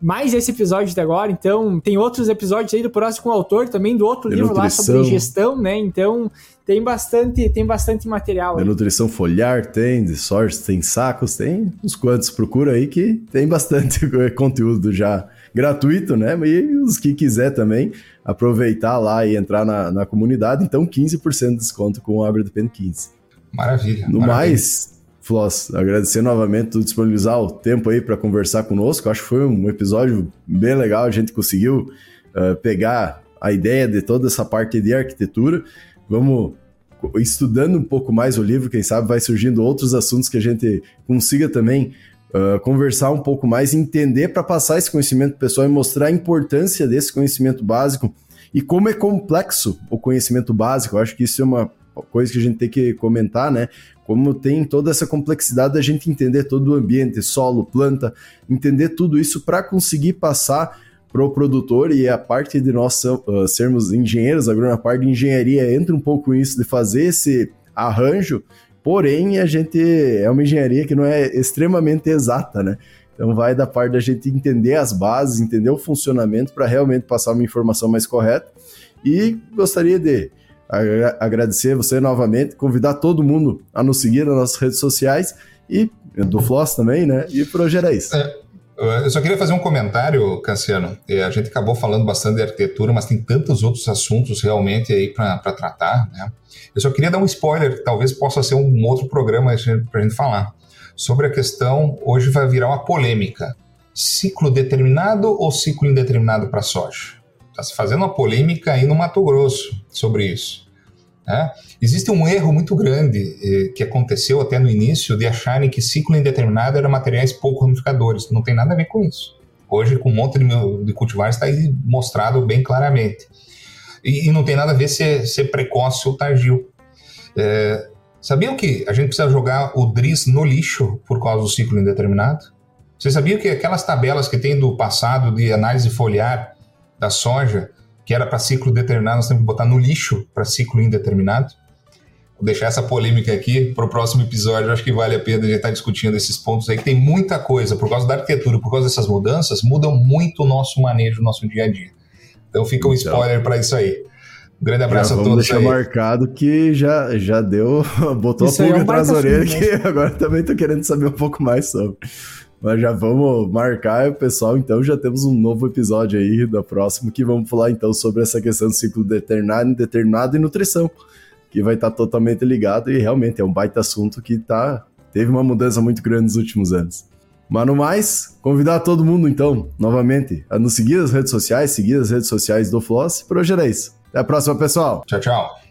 mais esse episódio de agora, então tem outros episódios aí do próximo com o autor também do outro de livro nutrição. lá sobre gestão, né? Então tem bastante, tem bastante material. De nutrição foliar tem, de sorte tem sacos, tem uns quantos procura aí que tem bastante conteúdo já gratuito, né? E os que quiser também aproveitar lá e entrar na, na comunidade, então 15% de desconto com o AgroDepend 15. Maravilha. No maravilha. mais, Floss, agradecer novamente tu disponibilizar o tempo aí para conversar conosco. Acho que foi um episódio bem legal. A gente conseguiu uh, pegar a ideia de toda essa parte de arquitetura. Vamos estudando um pouco mais o livro, quem sabe vai surgindo outros assuntos que a gente consiga também uh, conversar um pouco mais, entender para passar esse conhecimento pessoal e mostrar a importância desse conhecimento básico e como é complexo o conhecimento básico. Eu acho que isso é uma coisa que a gente tem que comentar, né? Como tem toda essa complexidade da gente entender todo o ambiente, solo, planta, entender tudo isso para conseguir passar para o produtor e a parte de nós uh, sermos engenheiros, agora na parte de engenharia entra um pouco isso de fazer esse arranjo, porém a gente é uma engenharia que não é extremamente exata, né? Então vai da parte da gente entender as bases, entender o funcionamento para realmente passar uma informação mais correta. E gostaria de agradecer você novamente, convidar todo mundo a nos seguir nas nossas redes sociais e do Floss também, né? E pro Gerais. É, eu só queria fazer um comentário, Cassiano. É, a gente acabou falando bastante de arquitetura, mas tem tantos outros assuntos realmente aí para tratar, né? Eu só queria dar um spoiler, que talvez possa ser um outro programa para a gente falar. Sobre a questão, hoje vai virar uma polêmica. Ciclo determinado ou ciclo indeterminado para soja? Está se fazendo uma polêmica aí no Mato Grosso sobre isso. Né? Existe um erro muito grande eh, que aconteceu até no início de acharem que ciclo indeterminado era materiais pouco ramificadores. Não tem nada a ver com isso. Hoje, com um monte de, de cultivares, está aí mostrado bem claramente. E, e, não tem nada a ver ser, precoce ou tardio. É, sabiam que a gente precisa jogar o DRIS no lixo por causa do ciclo indeterminado? Você sabia que aquelas tabelas que tem do passado de análise foliar da soja, que era para ciclo determinado, nós temos que botar no lixo para ciclo indeterminado. Vou deixar essa polêmica aqui para o próximo episódio. acho que vale a pena a gente estar tá discutindo esses pontos aí, que tem muita coisa, por causa da arquitetura, por causa dessas mudanças, mudam muito o nosso manejo, o nosso dia a dia. Então fica um então, spoiler para isso aí. Um grande abraço a todos. Vamos deixar aí. marcado que já, já deu, botou isso a pulga é um atrás da orelha, que agora também estou querendo saber um pouco mais sobre. Mas já vamos marcar, pessoal. Então já temos um novo episódio aí da próxima que vamos falar então sobre essa questão do ciclo determinado, indeterminado e nutrição, que vai estar totalmente ligado e realmente é um baita assunto que tá teve uma mudança muito grande nos últimos anos. Mas no mais, convidar todo mundo então, novamente, a nos seguir nas redes sociais, seguir as redes sociais do Floss. Por hoje era isso. Até a próxima, pessoal. Tchau, tchau.